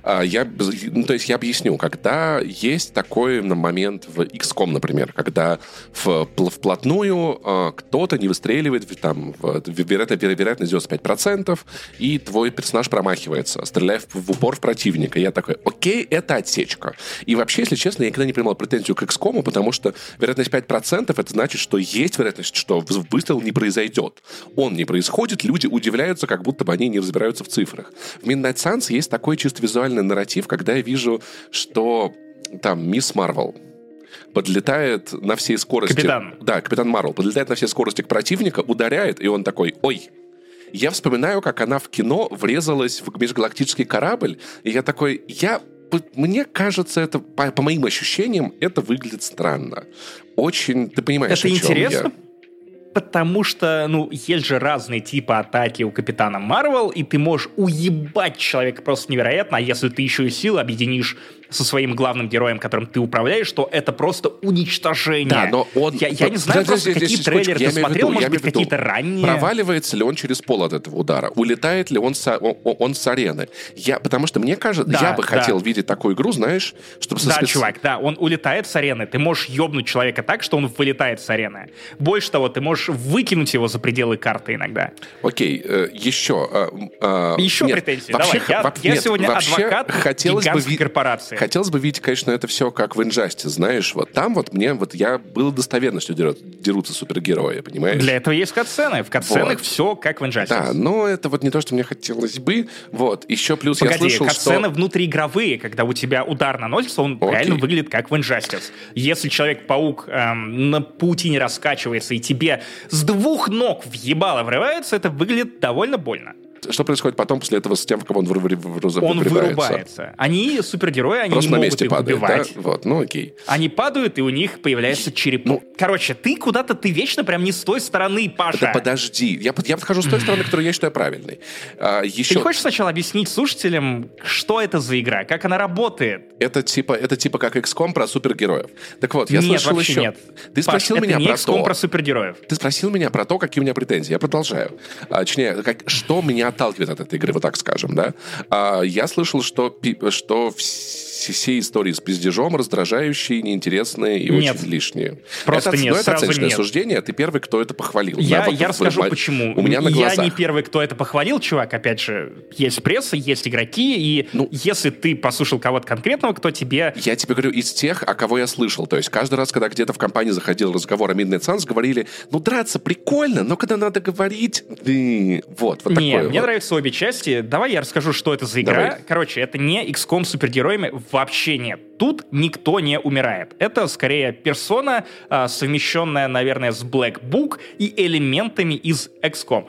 Speaker 2: А, я, ну, то есть я объясню, когда есть такой момент в XCOM, например, когда в, вплотную а, кто-то не выстреливает, там, вероятно, вероятность 95%, и твой персонаж промахивается, стреляя в, упор в противника. я такой, окей, это отсечка. И вообще, если честно, я никогда не принимал претензию к XCOM, потому что вероятность 5% это значит, что есть вероятность, что выстрел не произойдет. Он не происходит, люди удивляются, как будто бы они не разбираются в цифрах. В Midnight Suns есть такой чисто визуальный нарратив, когда я вижу, что там Мисс Марвел, подлетает на всей скорости...
Speaker 1: Капитан.
Speaker 2: Да, Капитан Марвел подлетает на всей скорости к противника, ударяет, и он такой, ой, я вспоминаю, как она в кино врезалась в межгалактический корабль, и я такой, я мне кажется, это, по, по моим ощущениям, это выглядит странно. Очень, ты понимаешь,
Speaker 1: Это интересно, я потому что, ну, есть же разные типы атаки у Капитана Марвел, и ты можешь уебать человека просто невероятно, а если ты еще и силы объединишь со своим главным героем, которым ты управляешь, что это просто уничтожение.
Speaker 2: Да, но он...
Speaker 1: Я, я не знаю просто, здесь, какие трейлеры ты смотрел, может быть, какие-то ранние...
Speaker 2: Проваливается ли он через пол от этого удара? Улетает ли он с, он, он с арены? Я, потому что мне кажется, да, я бы да. хотел видеть такую игру, знаешь, чтобы...
Speaker 1: Да, спец... чувак, да, он улетает с арены. Ты можешь ёбнуть человека так, что он вылетает с арены. Больше того, ты можешь выкинуть его за пределы карты иногда.
Speaker 2: Окей, э, еще... Э,
Speaker 1: э, еще нет, претензии, вообще, давай. Я, во, я нет, сегодня адвокат хотелось гигантской бы, корпорации.
Speaker 2: Хотелось бы видеть, конечно, это все как в Injustice, знаешь, вот там вот мне, вот я был достоверностью дерут, дерутся супергерои, понимаешь?
Speaker 1: Для этого есть катсцены, в катсценах вот. все как в Injustice.
Speaker 2: Да, но это вот не то, что мне хотелось бы, вот, еще плюс
Speaker 1: Погоди,
Speaker 2: я слышал,
Speaker 1: катсцены что... внутриигровые, когда у тебя удар наносится, он Окей. реально выглядит как в Injustice. Если Человек-паук эм, на паутине раскачивается и тебе с двух ног въебало врывается, это выглядит довольно больно
Speaker 2: что происходит потом после этого с тем, в кого он, выр- выр- выр-
Speaker 1: он вырубается. Они супергерои, они
Speaker 2: Просто
Speaker 1: не
Speaker 2: на месте
Speaker 1: могут
Speaker 2: падает,
Speaker 1: убивать.
Speaker 2: Да? Вот, ну окей.
Speaker 1: Они падают, и у них появляется череп. Ну, Короче, ты куда-то, ты вечно прям не с той стороны, Паша.
Speaker 2: Да подожди, я, я подхожу с той стороны, которая я считаю правильной. А, еще...
Speaker 1: Ты хочешь сначала объяснить слушателям, что это за игра, как она работает?
Speaker 2: Это типа, это типа как XCOM про супергероев. Так вот, я
Speaker 1: нет,
Speaker 2: слышал
Speaker 1: вообще
Speaker 2: еще...
Speaker 1: нет.
Speaker 2: Ты спросил
Speaker 1: Паш,
Speaker 2: меня
Speaker 1: это не
Speaker 2: про
Speaker 1: XCOM
Speaker 2: то...
Speaker 1: про супергероев.
Speaker 2: Ты спросил меня про то, какие у меня претензии. Я продолжаю. А, точнее, как, что меня отталкивает от этой игры, вот так скажем, да? А, я слышал, что, что все истории с пиздежом раздражающие, неинтересные и
Speaker 1: нет.
Speaker 2: очень лишние.
Speaker 1: Просто
Speaker 2: это,
Speaker 1: нет,
Speaker 2: ну, это оценочное
Speaker 1: нет.
Speaker 2: суждение, ты первый, кто это похвалил.
Speaker 1: Я,
Speaker 2: да,
Speaker 1: я
Speaker 2: вот,
Speaker 1: расскажу,
Speaker 2: в,
Speaker 1: почему.
Speaker 2: У меня на глазах.
Speaker 1: Я не первый, кто это похвалил, чувак. Опять же, есть пресса, есть игроки, и ну, если ты послушал кого-то конкретного, кто тебе...
Speaker 2: Я тебе говорю из тех, о кого я слышал. То есть каждый раз, когда где-то в компании заходил разговор о Midnight Suns, говорили, ну, драться прикольно, но когда надо говорить... Да, вот, вот
Speaker 1: не,
Speaker 2: такое
Speaker 1: мне
Speaker 2: вот.
Speaker 1: нравятся обе части. Давай я расскажу, что это за игра.
Speaker 2: Давай.
Speaker 1: Короче, это не XCOM с супергероями вообще нет. Тут никто не умирает. Это скорее персона, а, совмещенная, наверное, с Black Book и элементами из XCOM.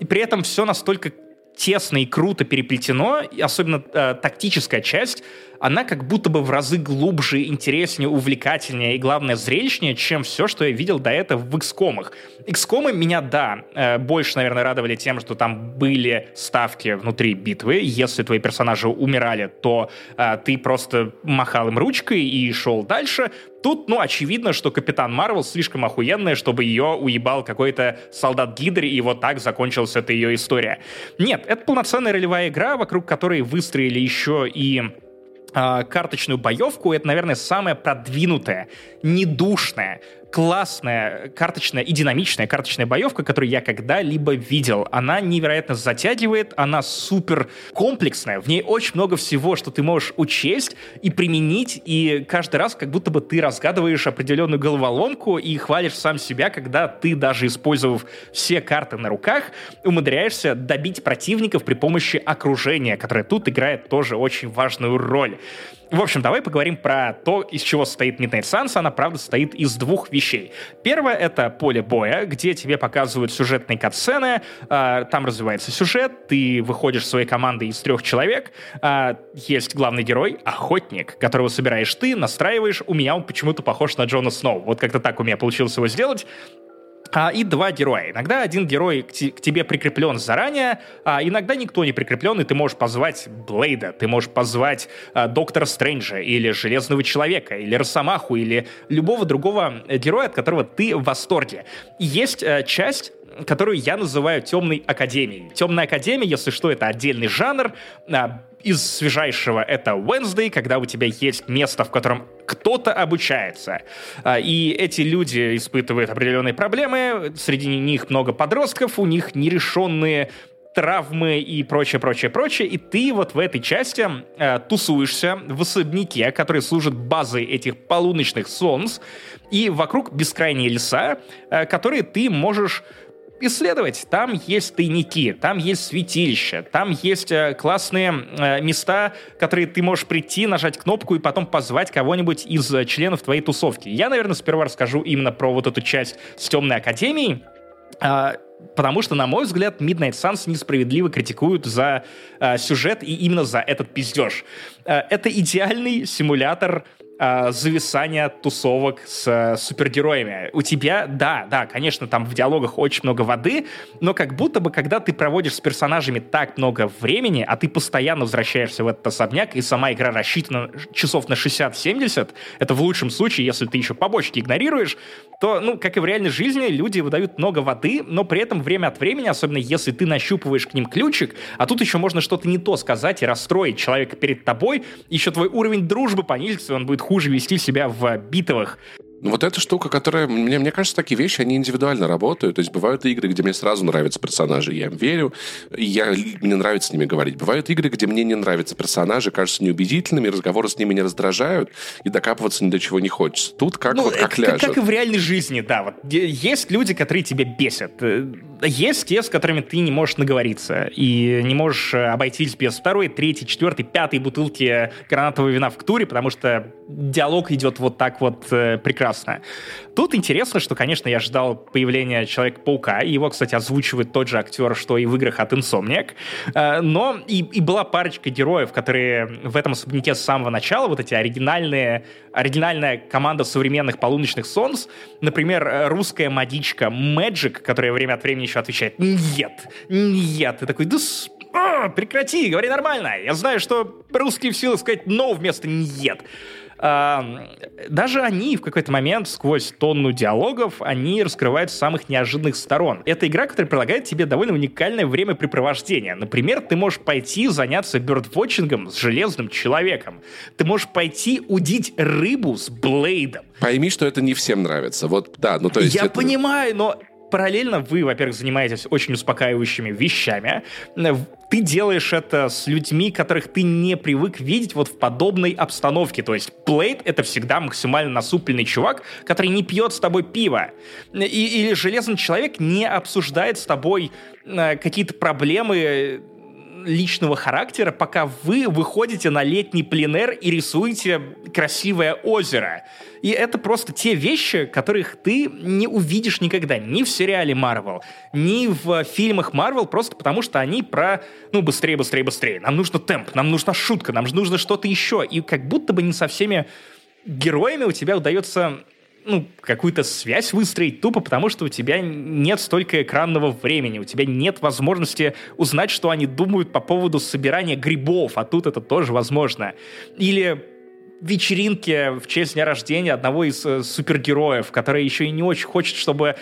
Speaker 1: И при этом все настолько тесно и круто переплетено, и особенно э, тактическая часть, она как будто бы в разы глубже, интереснее, увлекательнее и, главное, зрелищнее, чем все, что я видел до этого в XCOM. XCOM меня, да, э, больше, наверное, радовали тем, что там были ставки внутри битвы. Если твои персонажи умирали, то э, ты просто махал им ручкой и шел дальше. Тут, ну, очевидно, что Капитан Марвел слишком охуенная, чтобы ее уебал какой-то солдат Гидры, и вот так закончилась эта ее история. Нет, это полноценная ролевая игра, вокруг которой выстроили еще и а, карточную боевку, это, наверное, самая продвинутая, недушная, классная карточная и динамичная карточная боевка, которую я когда-либо видел. Она невероятно затягивает, она супер комплексная, в ней очень много всего, что ты можешь учесть и применить, и каждый раз как будто бы ты разгадываешь определенную головоломку и хвалишь сам себя, когда ты, даже использовав все карты на руках, умудряешься добить противников при помощи окружения, которое тут играет тоже очень важную роль. В общем, давай поговорим про то, из чего состоит Midnight Suns. Она, правда, состоит из двух вещей. Первое — это поле боя, где тебе показывают сюжетные катсцены, э, там развивается сюжет, ты выходишь своей командой из трех человек, э, есть главный герой — охотник, которого собираешь ты, настраиваешь. У меня он почему-то похож на Джона Сноу. Вот как-то так у меня получилось его сделать а, и два героя. Иногда один герой к, к тебе прикреплен заранее, а иногда никто не прикреплен, и ты можешь позвать Блейда, ты можешь позвать а, Доктора Стрэнджа, или Железного Человека, или Росомаху, или любого другого героя, от которого ты в восторге. Есть а, часть которую я называю темной академией. Темная академия, если что, это отдельный жанр. А, из свежайшего это Wednesday, когда у тебя есть место, в котором кто-то обучается. А, и эти люди испытывают определенные проблемы, среди них много подростков, у них нерешенные травмы и прочее, прочее, прочее, и ты вот в этой части э, тусуешься в особняке, который служит базой этих полуночных солнц, и вокруг бескрайние леса, э, которые ты можешь исследовать. Там есть тайники, там есть святилища, там есть э, классные э, места, которые ты можешь прийти, нажать кнопку и потом позвать кого-нибудь из э, членов твоей тусовки. Я, наверное, сперва расскажу именно про вот эту часть с темной академией, э, потому что, на мой взгляд, Midnight Suns несправедливо критикуют за э, сюжет и именно за этот пиздеж. Э, это идеальный симулятор зависания тусовок с э, супергероями. У тебя, да, да, конечно, там в диалогах очень много воды, но как будто бы, когда ты проводишь с персонажами так много времени, а ты постоянно возвращаешься в этот особняк, и сама игра рассчитана часов на 60-70, это в лучшем случае, если ты еще побочки игнорируешь, то, ну, как и в реальной жизни, люди выдают много воды, но при этом время от времени, особенно если ты нащупываешь к ним ключик, а тут еще можно что-то не то сказать и расстроить человека перед тобой, еще твой уровень дружбы понизится, он будет хуже вести себя в битвах.
Speaker 2: Ну, вот эта штука, которая... Мне, мне кажется, такие вещи, они индивидуально работают. То есть бывают игры, где мне сразу нравятся персонажи, я им верю, я, мне нравится с ними говорить. Бывают игры, где мне не нравятся персонажи, кажутся неубедительными, разговоры с ними не раздражают, и докапываться ни до чего не хочется. Тут как ну, вот как ляжет.
Speaker 1: Как и в реальной жизни, да. Вот есть люди, которые тебя бесят. Есть те, с которыми ты не можешь наговориться, и не можешь э, обойтись без второй, третьей, четвертой, пятой бутылки гранатового вина в ктуре, потому что диалог идет вот так вот э, прекрасно. Тут интересно, что, конечно, я ждал появления Человека-паука, его, кстати, озвучивает тот же актер, что и в играх от Insomniac, э, но и, и была парочка героев, которые в этом особняке с самого начала, вот эти оригинальные, оригинальная команда современных полуночных солнц, например, э, русская мадичка Magic, которая время от времени еще отвечает «Нет, нет», ты такой «Да а, прекрати, говори нормально. Я знаю, что русские в силах сказать «но» вместо «нет» даже они в какой-то момент сквозь тонну диалогов, они раскрывают самых неожиданных сторон. Это игра, которая предлагает тебе довольно уникальное времяпрепровождение. Например, ты можешь пойти заняться бёрдвотчингом с железным человеком. Ты можешь пойти удить рыбу с Блейдом.
Speaker 2: Пойми, что это не всем нравится. Вот, да, ну то есть...
Speaker 1: Я
Speaker 2: это...
Speaker 1: понимаю, но параллельно вы, во-первых, занимаетесь очень успокаивающими вещами. Ты делаешь это с людьми, которых ты не привык видеть вот в подобной обстановке. То есть Блейд — это всегда максимально насупленный чувак, который не пьет с тобой пиво. И, или Железный Человек не обсуждает с тобой э, какие-то проблемы личного характера, пока вы выходите на летний пленер и рисуете красивое озеро. И это просто те вещи, которых ты не увидишь никогда ни в сериале Марвел, ни в фильмах Марвел, просто потому что они про, ну, быстрее, быстрее, быстрее. Нам нужно темп, нам нужна шутка, нам нужно что-то еще. И как будто бы не со всеми героями у тебя удается ну, какую-то связь выстроить тупо, потому что у тебя нет столько экранного времени, у тебя нет возможности узнать, что они думают по поводу собирания грибов, а тут это тоже возможно. Или вечеринке в честь дня рождения одного из э, супергероев, который еще и не очень хочет, чтобы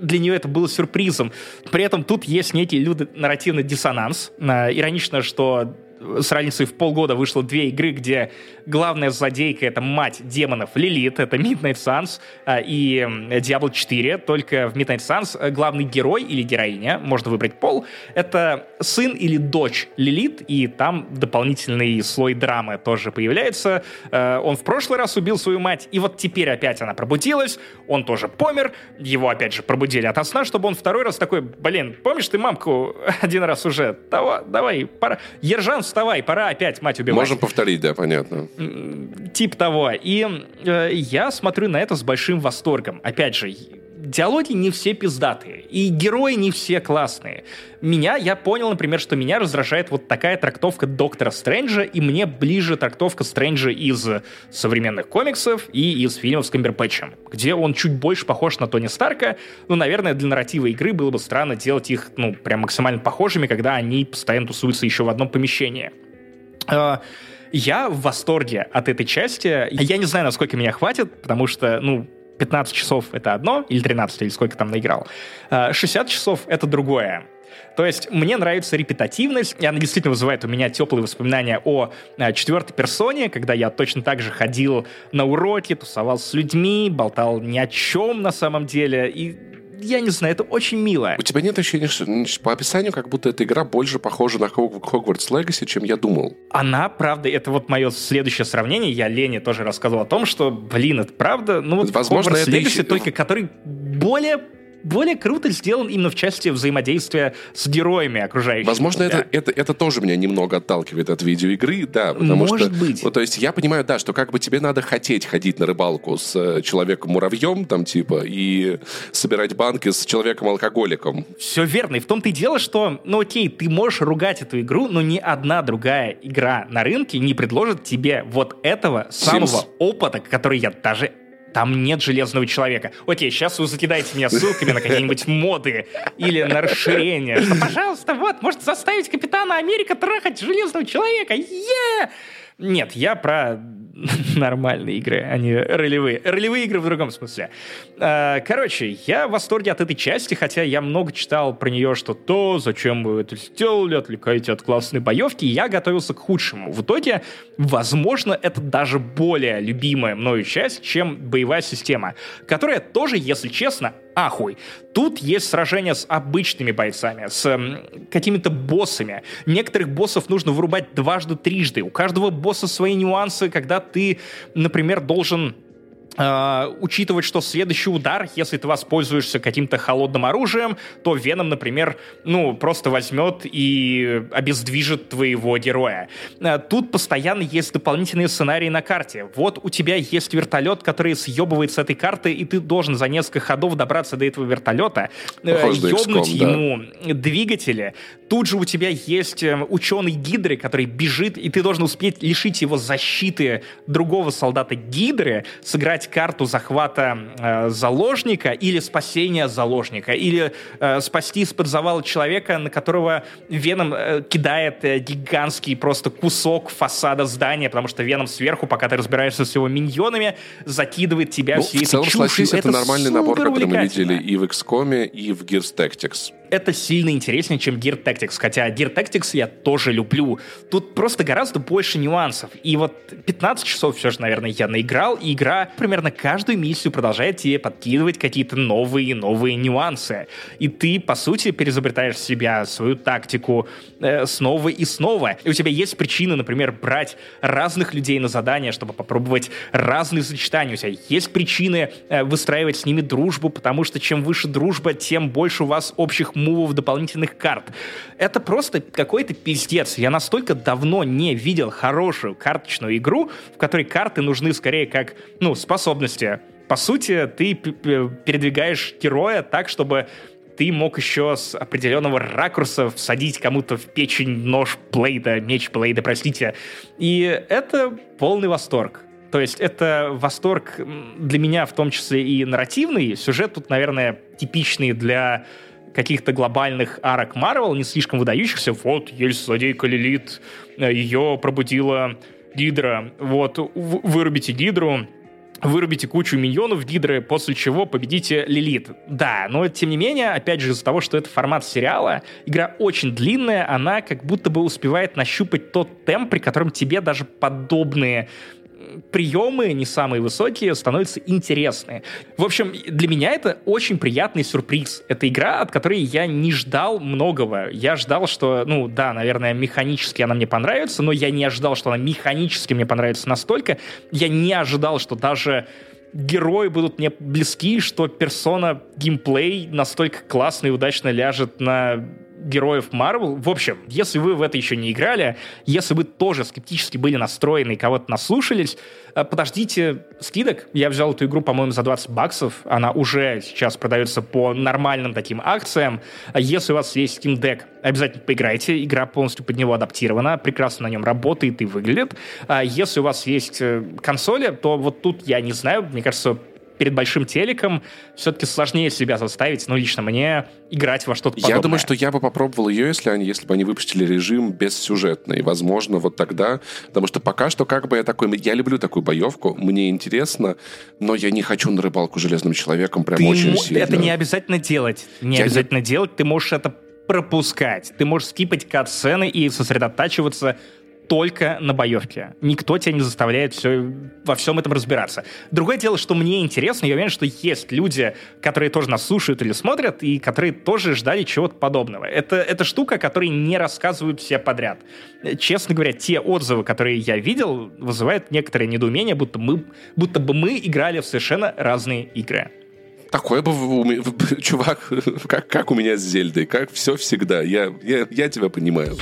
Speaker 1: для нее это было сюрпризом. При этом тут есть некий нарративный диссонанс. Э, иронично, что с разницей в полгода вышло две игры, где главная злодейка — это мать демонов Лилит, это Midnight Suns а, и Diablo 4, только в Midnight Suns э, главный герой или героиня, можно выбрать пол, это сын или дочь Лилит, и там дополнительный слой драмы тоже появляется. Э, он в прошлый раз убил свою мать, и вот теперь опять она пробудилась, он тоже помер, его опять же пробудили от сна, чтобы он второй раз такой, блин, помнишь ты мамку один раз уже? Давай, давай, пора. Ержан вставай, пора опять мать убивать.
Speaker 2: Можем повторить, да, понятно.
Speaker 1: Тип того. И э, я смотрю на это с большим восторгом. Опять же, диалоги не все пиздатые, и герои не все классные. Меня, я понял, например, что меня раздражает вот такая трактовка Доктора Стрэнджа, и мне ближе трактовка Стрэнджа из современных комиксов и из фильмов с Камберпэтчем, где он чуть больше похож на Тони Старка, ну, наверное, для нарратива игры было бы странно делать их, ну, прям максимально похожими, когда они постоянно тусуются еще в одном помещении. Я в восторге от этой части. Я не знаю, насколько меня хватит, потому что, ну, 15 часов — это одно, или 13, или сколько там наиграл. 60 а, часов — это другое. То есть мне нравится репетативность, и она действительно вызывает у меня теплые воспоминания о а, четвертой персоне, когда я точно так же ходил на уроки, тусовался с людьми, болтал ни о чем на самом деле, и я не знаю, это очень мило.
Speaker 2: У тебя нет ощущения, что по описанию как будто эта игра больше похожа на Hogwarts Legacy, чем я думал?
Speaker 1: Она, правда, это вот мое следующее сравнение. Я Лене тоже рассказывал о том, что, блин, это правда, ну вот Возможно, Hogwarts Legacy, еще... только который более более круто сделан именно в части взаимодействия с героями окружающими.
Speaker 2: Возможно, это, это, это тоже меня немного отталкивает от видеоигры, да, потому
Speaker 1: Может
Speaker 2: что...
Speaker 1: быть.
Speaker 2: Вот, то есть я понимаю, да, что как бы тебе надо хотеть ходить на рыбалку с э, человеком-муравьем, там, типа, и собирать банки с человеком-алкоголиком.
Speaker 1: Все верно, и в том-то и дело, что, ну окей, ты можешь ругать эту игру, но ни одна другая игра на рынке не предложит тебе вот этого самого Sims. опыта, который я даже там нет железного человека. Окей, сейчас вы закидаете меня ссылками на какие-нибудь моды или на расширение. Что, пожалуйста, вот, может заставить Капитана Америка трахать железного человека. Е! Нет, я про нормальные игры, а не ролевые. Ролевые игры в другом смысле. А, короче, я в восторге от этой части, хотя я много читал про нее, что то, зачем вы это сделали, отвлекаете от классной боевки, и я готовился к худшему. В итоге, возможно, это даже более любимая мною часть, чем боевая система, которая тоже, если честно, ахуй. Тут есть сражения с обычными бойцами, с какими-то боссами. Некоторых боссов нужно вырубать дважды, трижды. У каждого босса свои нюансы, когда ты, например, должен Uh, учитывать, что следующий удар, если ты воспользуешься каким-то холодным оружием, то Веном, например, ну, просто возьмет и обездвижит твоего героя. Uh, тут постоянно есть дополнительные сценарии на карте. Вот у тебя есть вертолет, который съебывает с этой карты, и ты должен за несколько ходов добраться до этого вертолета, uh, ёбнуть ему да. двигатели. Тут же у тебя есть эм, ученый Гидры, который бежит, и ты должен успеть лишить его защиты другого солдата Гидры, сыграть взять карту захвата э, заложника или спасения заложника, или э, спасти из-под завала человека, на которого Веном э, кидает э, гигантский просто кусок фасада здания, потому что Веном сверху, пока ты разбираешься с его миньонами, закидывает тебя ну, всей
Speaker 2: в целом,
Speaker 1: этой чушью.
Speaker 2: это, это нормальный набор, который мы видели и в XCOM, и в Gears Tactics
Speaker 1: это сильно интереснее, чем Gear Tactics. Хотя Gear Tactics я тоже люблю. Тут просто гораздо больше нюансов. И вот 15 часов все же, наверное, я наиграл, и игра примерно каждую миссию продолжает тебе подкидывать какие-то новые и новые нюансы. И ты, по сути, перезабретаешь себя, свою тактику э, снова и снова. И у тебя есть причины, например, брать разных людей на задание, чтобы попробовать разные сочетания. У тебя есть причины э, выстраивать с ними дружбу, потому что чем выше дружба, тем больше у вас общих мувов, дополнительных карт. Это просто какой-то пиздец. Я настолько давно не видел хорошую карточную игру, в которой карты нужны скорее как, ну, способности. По сути, ты передвигаешь героя так, чтобы ты мог еще с определенного ракурса всадить кому-то в печень нож Блейда, меч Блейда, простите. И это полный восторг. То есть это восторг для меня в том числе и нарративный. Сюжет тут, наверное, типичный для каких-то глобальных арок Марвел, не слишком выдающихся. Вот, есть злодейка Лилит, э, ее пробудила Гидра. Вот, вырубите Гидру, вырубите кучу миньонов Гидры, после чего победите Лилит. Да, но тем не менее, опять же, из-за того, что это формат сериала, игра очень длинная, она как будто бы успевает нащупать тот темп, при котором тебе даже подобные приемы не самые высокие становятся интересные. В общем, для меня это очень приятный сюрприз. Это игра, от которой я не ждал многого. Я ждал, что, ну да, наверное, механически она мне понравится, но я не ожидал, что она механически мне понравится настолько. Я не ожидал, что даже герои будут мне близки, что персона геймплей настолько классно и удачно ляжет на героев Марвел. В общем, если вы в это еще не играли, если вы тоже скептически были настроены и кого-то наслушались, э, подождите скидок. Я взял эту игру, по-моему, за 20 баксов. Она уже сейчас продается по нормальным таким акциям. Если у вас есть Steam Deck, обязательно поиграйте. Игра полностью под него адаптирована, прекрасно на нем работает и выглядит. А если у вас есть э, консоли, то вот тут я не знаю, мне кажется, перед большим телеком все-таки сложнее себя заставить, ну, лично мне, играть во что-то подобное.
Speaker 2: Я думаю, что я бы попробовал ее, если, они, если бы они выпустили режим бессюжетный. Возможно, вот тогда... Потому что пока что как бы я такой... Я люблю такую боевку, мне интересно, но я не хочу на рыбалку железным человеком прям
Speaker 1: ты
Speaker 2: очень сильно.
Speaker 1: Это не обязательно делать. Не я обязательно не... делать. Ты можешь это пропускать. Ты можешь скипать кат-сцены и сосредотачиваться только на боевке. Никто тебя не заставляет все, во всем этом разбираться. Другое дело, что мне интересно, я уверен, что есть люди, которые тоже нас слушают или смотрят, и которые тоже ждали чего-то подобного. Это, это штука, которой не рассказывают все подряд. Честно говоря, те отзывы, которые я видел, вызывают некоторое недоумение, будто, мы, будто бы мы играли в совершенно разные игры
Speaker 2: такой бы чувак, как, как у меня с Зельдой, как все всегда. Я, я, я тебя понимаю.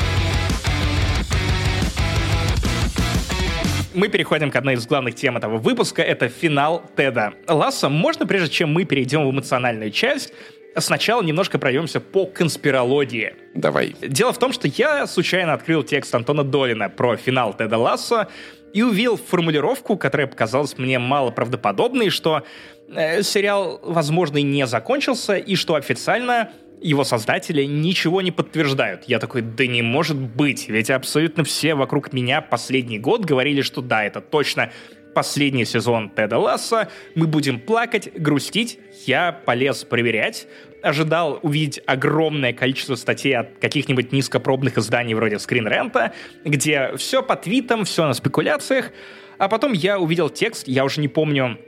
Speaker 1: Мы переходим к одной из главных тем этого выпуска. Это финал Теда Ласса. Можно, прежде чем мы перейдем в эмоциональную часть, сначала немножко пройдемся по конспирологии.
Speaker 2: Давай.
Speaker 1: Дело в том, что я случайно открыл текст Антона Долина про финал Теда Ласса и увидел формулировку, которая показалась мне мало правдоподобной, что э, сериал, возможно, и не закончился, и что официально его создатели ничего не подтверждают. Я такой, да не может быть, ведь абсолютно все вокруг меня последний год говорили, что да, это точно последний сезон Теда Ласса, мы будем плакать, грустить. Я полез проверять, ожидал увидеть огромное количество статей от каких-нибудь низкопробных изданий вроде Rant, где все по твитам, все на спекуляциях, а потом я увидел текст, я уже не помню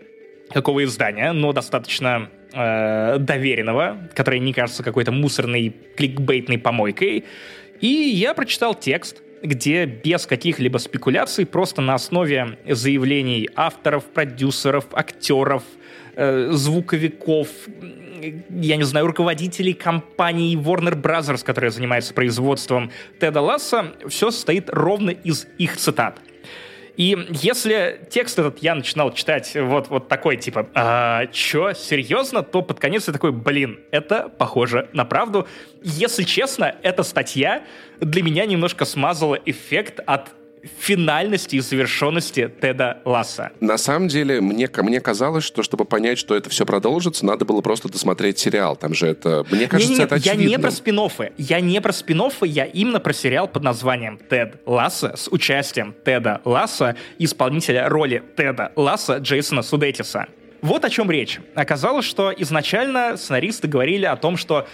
Speaker 1: какого издания, но достаточно э, доверенного, который не кажется какой-то мусорной кликбейтной помойкой. И я прочитал текст, где без каких-либо спекуляций, просто на основе заявлений авторов, продюсеров, актеров, э, звуковиков, я не знаю, руководителей компании Warner Brothers, которая занимается производством Теда Ласса, все состоит ровно из их цитат. И если текст этот я начинал читать вот, вот такой, типа, а, чё, серьезно, то под конец я такой, блин, это похоже на правду. Если честно, эта статья для меня немножко смазала эффект от финальности и завершенности Теда Ласса.
Speaker 2: На самом деле, мне, мне казалось, что чтобы понять, что это все продолжится, надо было просто досмотреть сериал. Там же это... Мне кажется, не, не, это очевидно.
Speaker 1: Я не про спин -оффы. Я не про спин я именно про сериал под названием «Тед Ласса» с участием Теда Ласса, исполнителя роли Теда Ласса Джейсона Судетиса. Вот о чем речь. Оказалось, что изначально сценаристы говорили о том, что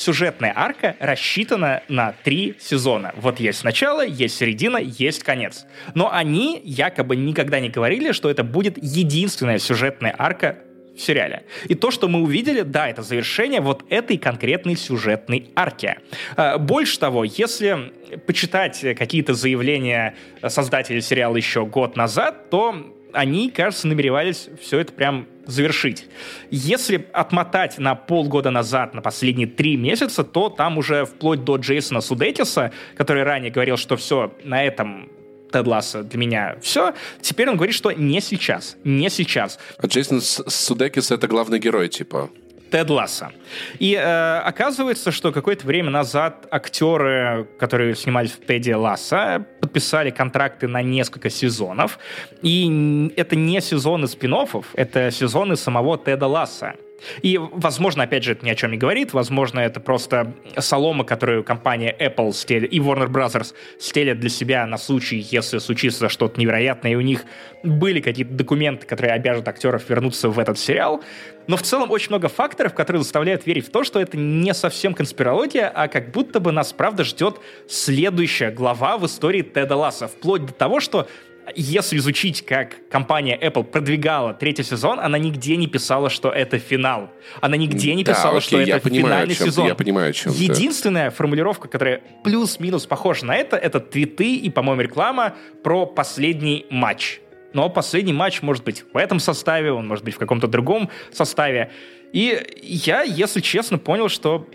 Speaker 1: сюжетная арка рассчитана на три сезона. Вот есть начало, есть середина, есть конец. Но они якобы никогда не говорили, что это будет единственная сюжетная арка в сериале. И то, что мы увидели, да, это завершение вот этой конкретной сюжетной арки. А, больше того, если почитать какие-то заявления создателей сериала еще год назад, то они, кажется, намеревались все это прям завершить. Если отмотать на полгода назад, на последние три месяца, то там уже вплоть до Джейсона Судетиса, который ранее говорил, что все, на этом Тед Ласса для меня все. Теперь он говорит, что не сейчас, не сейчас.
Speaker 2: А Джейсон Судекис — это главный герой, типа?
Speaker 1: Тед Ласса. И э, оказывается, что какое-то время назад актеры, которые снимались в Теде Ласса, подписали контракты на несколько сезонов. И это не сезоны спин это сезоны самого Теда Ласса. И, возможно, опять же, это ни о чем не говорит. Возможно, это просто солома, которую компания Apple стелит, и Warner Brothers стелят для себя на случай, если случится что-то невероятное, и у них были какие-то документы, которые обяжут актеров вернуться в этот сериал. Но в целом очень много факторов, которые заставляют верить в то, что это не совсем конспирология, а как будто бы нас правда ждет следующая глава в истории Теда Ласса. Вплоть до того, что если изучить, как компания Apple продвигала третий сезон, она нигде не писала, что это финал. Она нигде не писала, да, окей, что это понимаю, финальный
Speaker 2: чем,
Speaker 1: сезон.
Speaker 2: Я понимаю, чем
Speaker 1: Единственная формулировка, которая плюс-минус похожа на это, это твиты и, по-моему, реклама про последний матч. Но последний матч может быть в этом составе, он может быть в каком-то другом составе. И я, если честно, понял, что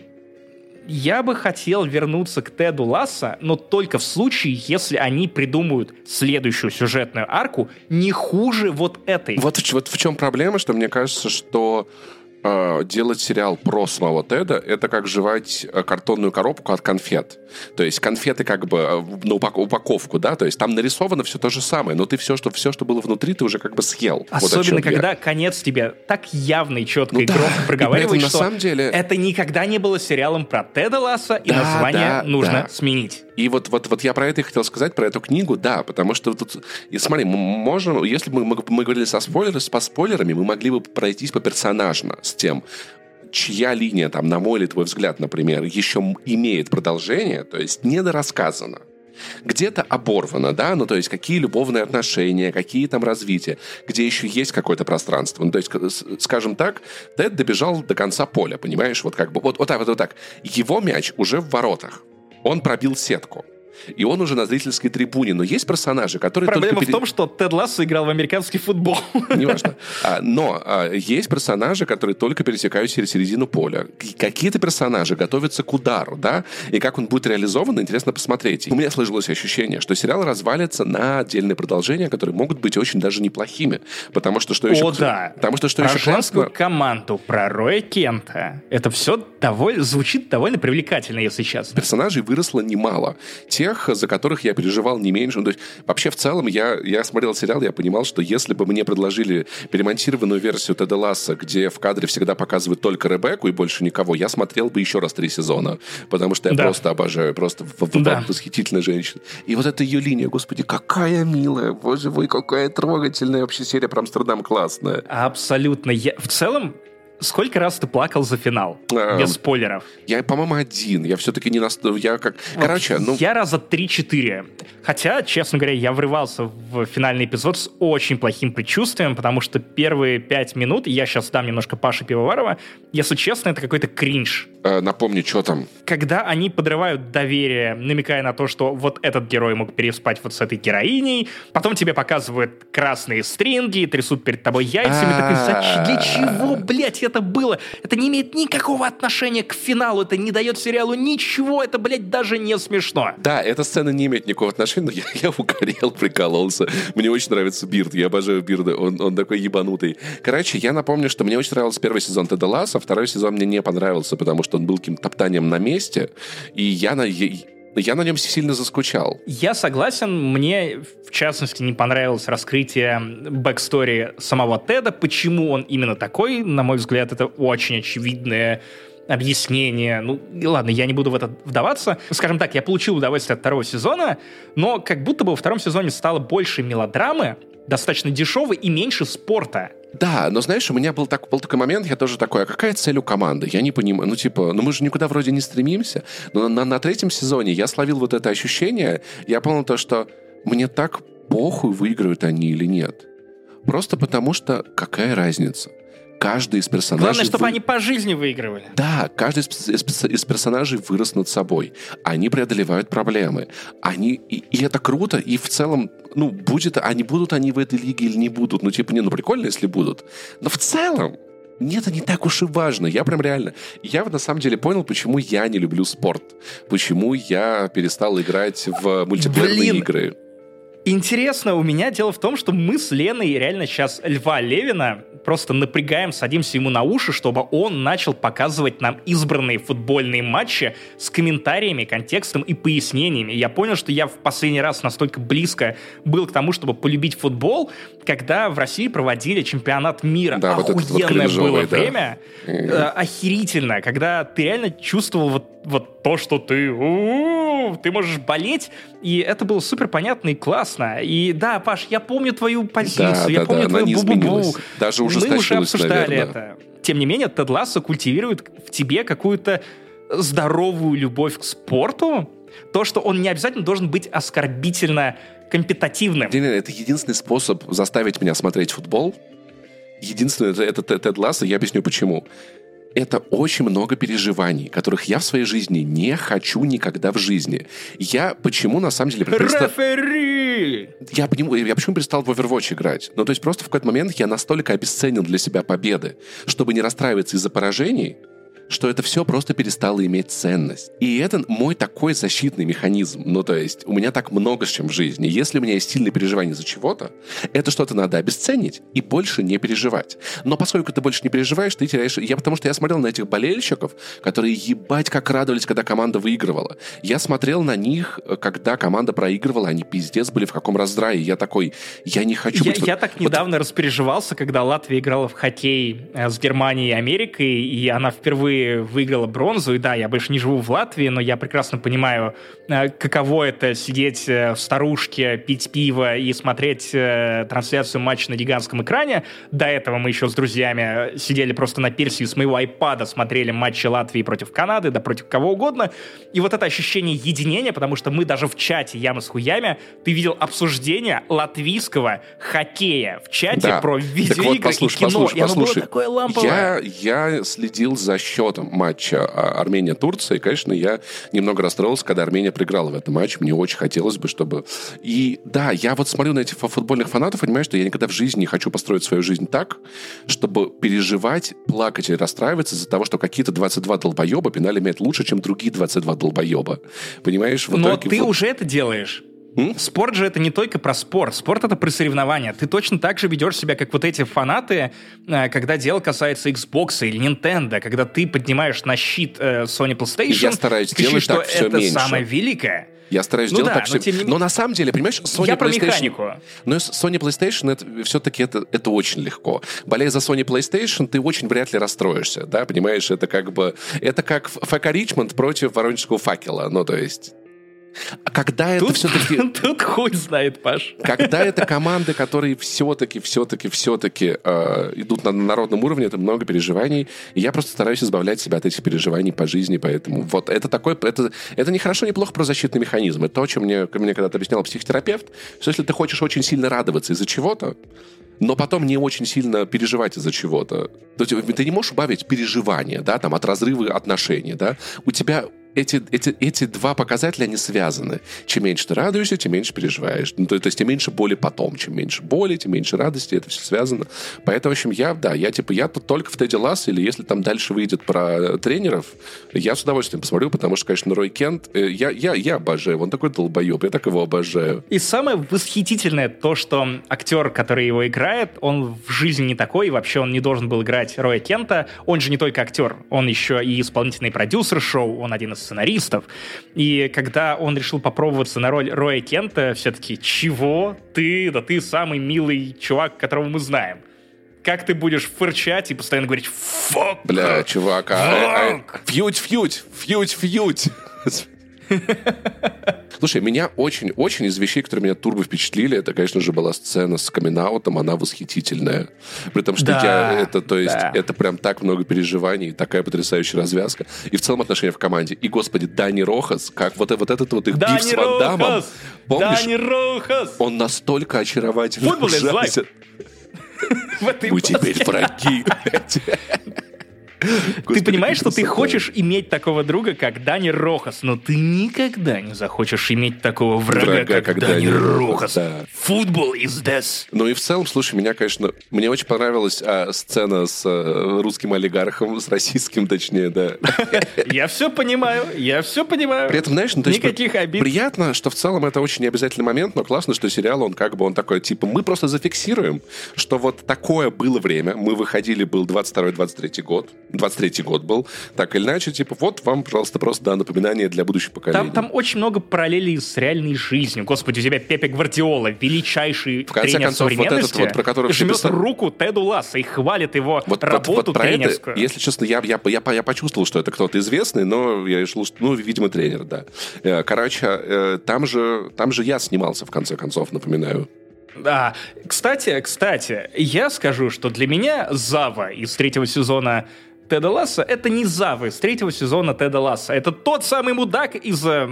Speaker 1: я бы хотел вернуться к Теду Ласса, но только в случае, если они придумают следующую сюжетную арку не хуже вот этой.
Speaker 2: Вот, вот в чем проблема, что мне кажется, что делать сериал про самого Теда, это как жевать э, картонную коробку от конфет. То есть конфеты как бы э, на упак- упаковку, да, то есть там нарисовано все то же самое, но ты все, что, все, что было внутри, ты уже как бы съел.
Speaker 1: Особенно, вот когда я. конец тебе так явно и четко ну, и да. громко проговаривает, что
Speaker 2: на самом деле...
Speaker 1: это никогда не было сериалом про Теда Ласса, и да, название да, нужно да. сменить.
Speaker 2: И вот, вот, вот я про это и хотел сказать, про эту книгу, да, потому что тут, и смотри, мы можем, если бы мы, мы, мы говорили со спойлерами, по спойлерами, мы могли бы пройтись по персонажно с тем, чья линия, там, на мой или твой взгляд, например, еще имеет продолжение, то есть недорассказано. Где-то оборвано, да, ну то есть какие любовные отношения, какие там развития, где еще есть какое-то пространство. Ну то есть, скажем так, Тед добежал до конца поля, понимаешь, вот как бы, вот, вот так, вот, вот так. Его мяч уже в воротах. Он пробил сетку и он уже на зрительской трибуне. Но есть персонажи, которые
Speaker 1: Проблема
Speaker 2: только...
Speaker 1: в том, что Тед Лассо играл в американский футбол.
Speaker 2: Неважно. А, но а, есть персонажи, которые только пересекают через середину поля. Какие-то персонажи готовятся к удару, да? И как он будет реализован, интересно посмотреть. У меня сложилось ощущение, что сериал развалится на отдельные продолжения, которые могут быть очень даже неплохими. Потому что что еще...
Speaker 1: О, да.
Speaker 2: Потому что что
Speaker 1: про
Speaker 2: еще классно...
Speaker 1: команду, про Роя Кента. Это все довольно, звучит довольно привлекательно, если честно.
Speaker 2: Персонажей выросло немало. Те, тех, за которых я переживал не меньше. Ну, то есть, вообще, в целом, я, я смотрел сериал, я понимал, что если бы мне предложили перемонтированную версию Теда Ласса, где в кадре всегда показывают только Ребекку и больше никого, я смотрел бы еще раз три сезона, потому что я да. просто обожаю, просто да. восхитительная женщина. И вот эта ее линия, господи, какая милая, боже мой, какая трогательная вообще серия про Амстердам классная.
Speaker 1: Абсолютно. Я, в целом, Сколько раз ты плакал за финал? А, Без спойлеров.
Speaker 2: Я, по-моему, один. Я все-таки не... Наст... Я как... Короче, ну...
Speaker 1: Я раза 3-4. Хотя, честно говоря, я врывался в финальный эпизод с очень плохим предчувствием, потому что первые пять минут, я сейчас дам немножко Паши Пивоварова, если честно, это какой-то кринж.
Speaker 2: Э, напомни, что там?
Speaker 1: Когда они подрывают доверие, намекая на то, что вот этот герой мог переспать вот с этой героиней, потом тебе показывают красные стринги, трясут перед тобой яйцами, такой, для чего, блядь, это было. Это не имеет никакого отношения к финалу, это не дает сериалу ничего, это, блядь, даже не смешно.
Speaker 2: Да, эта сцена не имеет никакого отношения, но я, я угорел, прикололся. Мне очень нравится Бирд, я обожаю Бирда, он, он такой ебанутый. Короче, я напомню, что мне очень нравился первый сезон Теда Ласса, второй сезон мне не понравился, потому что он был каким-то топтанием на месте, и я на я на нем сильно заскучал.
Speaker 1: Я согласен. Мне, в частности, не понравилось раскрытие backstory самого Теда. Почему он именно такой? На мой взгляд, это очень очевидное объяснение. Ну, ладно, я не буду в это вдаваться. Скажем так, я получил удовольствие от второго сезона, но как будто бы во втором сезоне стало больше мелодрамы, достаточно дешевой и меньше спорта.
Speaker 2: Да, но знаешь, у меня был, так, был такой момент, я тоже такой, а какая цель у команды? Я не понимаю, ну типа, ну мы же никуда вроде не стремимся. Но на, на третьем сезоне я словил вот это ощущение, я понял то, что мне так похуй, выигрывают они или нет. Просто потому что какая разница? Каждый из персонажей...
Speaker 1: Главное, чтобы вы... они по жизни выигрывали.
Speaker 2: Да, каждый из, из, из персонажей вырос над собой. Они преодолевают проблемы. Они... И, и это круто, и в целом, ну, будет... Они будут они в этой лиге или не будут. Ну, типа, не, ну, прикольно, если будут. Но в целом, нет, это не так уж и важно. Я прям реально... Я на самом деле понял, почему я не люблю спорт. Почему я перестал играть в мультиплеерные Блин, игры.
Speaker 1: Интересно, у меня дело в том, что мы с Леной реально сейчас Льва Левина просто напрягаем, садимся ему на уши, чтобы он начал показывать нам избранные футбольные матчи с комментариями, контекстом и пояснениями. Я понял, что я в последний раз настолько близко был к тому, чтобы полюбить футбол, когда в России проводили чемпионат мира. Да, Охуенное вот вот было да. время. Mm-hmm. охерительно, когда ты реально чувствовал вот, вот то, что ты... У-у-у, ты можешь болеть, и это было супер понятно и классно. И да, Паш, я помню твою позицию, да, я да, помню да, твою бу-бу-бу.
Speaker 2: Даже уже Мы уже
Speaker 1: обсуждали
Speaker 2: наверное.
Speaker 1: это. Тем не менее, Тед Лассо культивирует в тебе какую-то здоровую любовь к спорту, то, что он не обязательно должен быть оскорбительно компетативным.
Speaker 2: Это единственный способ заставить меня смотреть футбол. Единственное, это, это Тед Лассо, я объясню почему это очень много переживаний, которых я в своей жизни не хочу никогда в жизни. Я почему на самом деле...
Speaker 1: Рефери!
Speaker 2: Я, я почему перестал в Overwatch играть? Ну, то есть просто в какой-то момент я настолько обесценил для себя победы, чтобы не расстраиваться из-за поражений, что это все просто перестало иметь ценность. И это мой такой защитный механизм. Ну, то есть, у меня так много с чем в жизни. Если у меня есть сильные переживания за чего-то, это что-то надо обесценить и больше не переживать. Но поскольку ты больше не переживаешь, ты теряешь... Я, потому что я смотрел на этих болельщиков, которые ебать как радовались, когда команда выигрывала. Я смотрел на них, когда команда проигрывала, они пиздец были в каком раздрае. Я такой, я не хочу
Speaker 1: я,
Speaker 2: быть...
Speaker 1: Я так недавно вот... распереживался, когда Латвия играла в хоккей э, с Германией и Америкой, и она впервые выиграла бронзу. И да, я больше не живу в Латвии, но я прекрасно понимаю, каково это сидеть э, в старушке, пить пиво и смотреть трансляцию матча на гигантском экране. До этого мы еще с друзьями сидели просто на Персии с моего айпада, смотрели матчи Латвии против Канады, да против кого угодно. И вот это ощущение единения, потому что мы даже в чате «Ямы с хуями» ты видел обсуждение латвийского хоккея в чате да. про видеоигры вот, послушай, и кино.
Speaker 2: Послушай,
Speaker 1: и оно
Speaker 2: послушай.
Speaker 1: было такое ламповое.
Speaker 2: Я, я следил за счетом матча а, Армения-Турция, и, конечно, я немного расстроился, когда Армения проиграла в этом матче. Мне очень хотелось бы, чтобы... И да, я вот смотрю на этих футбольных фанатов, понимаю, что я никогда в жизни не хочу построить свою жизнь так, чтобы переживать, плакать и расстраиваться из-за того, что какие-то 22 долбоеба пенали имеют лучше, чем другие 22 долбоеба. Понимаешь?
Speaker 1: В Но ты вот... уже это делаешь. М? Спорт же это не только про спорт. Спорт это про соревнования. Ты точно так же ведешь себя, как вот эти фанаты, э, когда дело касается Xbox или Nintendo, когда ты поднимаешь на щит э, Sony PlayStation.
Speaker 2: Я стараюсь кричишь, делать
Speaker 1: что
Speaker 2: так все
Speaker 1: это
Speaker 2: меньше.
Speaker 1: самое великое.
Speaker 2: Я стараюсь ну делать да, так, но, что... не... но на самом деле, понимаешь, Sony
Speaker 1: Я
Speaker 2: PlayStation...
Speaker 1: про механику.
Speaker 2: Но Sony PlayStation это все-таки это, это очень легко. Болея за Sony PlayStation, ты очень вряд ли расстроишься, да, понимаешь? Это как бы... Это как ФК Ричмонд против Воронежского факела. Ну, то есть... А когда
Speaker 1: тут,
Speaker 2: это все-таки...
Speaker 1: Тут хуй знает, Паш.
Speaker 2: Когда это команды, которые все-таки, все-таки, все-таки э, идут на народном уровне, это много переживаний. И я просто стараюсь избавлять себя от этих переживаний по жизни, поэтому вот это такой... Это, это не хорошо, не плохо про защитный механизм. Это то, о чем мне, мне когда-то объяснял психотерапевт, что если ты хочешь очень сильно радоваться из-за чего-то, но потом не очень сильно переживать из-за чего-то. То есть ты не можешь убавить переживания, да, там, от разрыва отношений, да. У тебя эти, эти, эти два показателя, они связаны. Чем меньше ты радуешься, тем меньше переживаешь. Ну, то, то есть, тем меньше боли потом. Чем меньше боли, тем меньше радости. Это все связано. Поэтому, в общем, я, да, я типа, я тут только в Тедди Ласс, или если там дальше выйдет про тренеров, я с удовольствием посмотрю, потому что, конечно, Рой Кент, э, я, я, я обожаю. Он такой долбоеб, я так его обожаю.
Speaker 1: И самое восхитительное то, что актер, который его играет, он в жизни не такой, и вообще он не должен был играть Роя Кента. Он же не только актер, он еще и исполнительный продюсер шоу, он один из сценаристов. И когда он решил попробоваться на роль Роя Кента, все таки чего? Ты? Да ты самый милый чувак, которого мы знаем как ты будешь фырчать и постоянно говорить «фок».
Speaker 2: Бля, чувак, а, а, а, фьють, фьють, фьють, фьють. Слушай, меня очень-очень из вещей, которые меня турбо впечатлили, это, конечно же, была сцена с камин она восхитительная. При том, что да, я, это, то есть, да. это прям так много переживаний, такая потрясающая развязка. И в целом отношения в команде. И, господи, Дани Рохас, как вот, вот этот вот их Дани биф с Ван Дамом. Помнишь?
Speaker 1: Дани Рохас!
Speaker 2: Он настолько очаровательный.
Speaker 1: Футбол
Speaker 2: Мы теперь враги.
Speaker 1: Ты понимаешь, что ты хочешь иметь такого друга, как Дани Рохас, но ты никогда не захочешь иметь такого врага, как, Дани Рохас. Футбол is death.
Speaker 2: Ну и в целом, слушай, меня, конечно, мне очень понравилась а, сцена с а, русским олигархом, с российским, точнее, да.
Speaker 1: Я все понимаю, я все понимаю.
Speaker 2: При этом, знаешь, ну, то есть,
Speaker 1: Никаких обид.
Speaker 2: Приятно, что в целом это очень необязательный момент, но классно, что сериал, он как бы, он такой, типа, мы просто зафиксируем, что вот такое было время, мы выходили, был 22-23 год, 23-й год был, так или иначе, типа, вот вам, пожалуйста, просто да, напоминание для будущих поколений.
Speaker 1: Там, там очень много параллелей с реальной жизнью. Господи, у тебя Пепе Гвардиола, величайший
Speaker 2: В конце
Speaker 1: тренер
Speaker 2: концов, вот этот вот, про которого
Speaker 1: жмет писали... руку Теду Ласса и хвалит его вот, работу вот, вот тренерскую.
Speaker 2: Это, если честно, я, я, я, я почувствовал, что это кто-то известный, но я решил, что, ну, видимо, тренер, да. Э, короче, э, там же, там же я снимался, в конце концов, напоминаю.
Speaker 1: Да. Кстати, кстати, я скажу, что для меня Зава из третьего сезона Теда Ласса — это не Завы с третьего сезона Теда Ласса. Это тот самый мудак из... Э,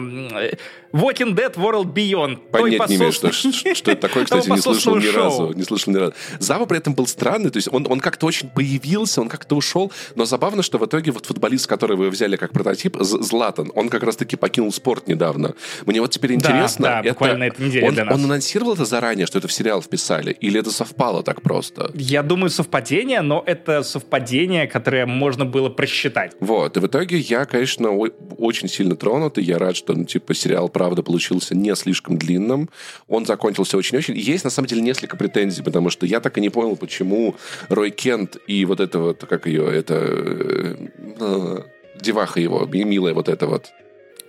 Speaker 1: Walking Dead World Beyond.
Speaker 2: Понять не имею, что, что, что это такое, кстати, не слышал ни разу. Не слышал ни разу. Зава при этом был странный, то есть он, он как-то очень появился, он как-то ушел, но забавно, что в итоге вот футболист, который вы взяли как прототип, Златан, он как раз-таки покинул спорт недавно. Мне вот теперь интересно,
Speaker 1: да, да, это, буквально на этой неделе
Speaker 2: он,
Speaker 1: для нас.
Speaker 2: он анонсировал это заранее, что это в сериал вписали, или это совпало так просто?
Speaker 1: Я думаю, совпадение, но это совпадение, которое можно было просчитать.
Speaker 2: Вот, и в итоге я, конечно, очень сильно тронут, и я рад, что, ну, типа, сериал правда, получился не слишком длинным. Он закончился очень-очень. Есть, на самом деле, несколько претензий, потому что я так и не понял, почему Рой Кент и вот это вот, как ее, это... Э, деваха его, милая вот эта вот.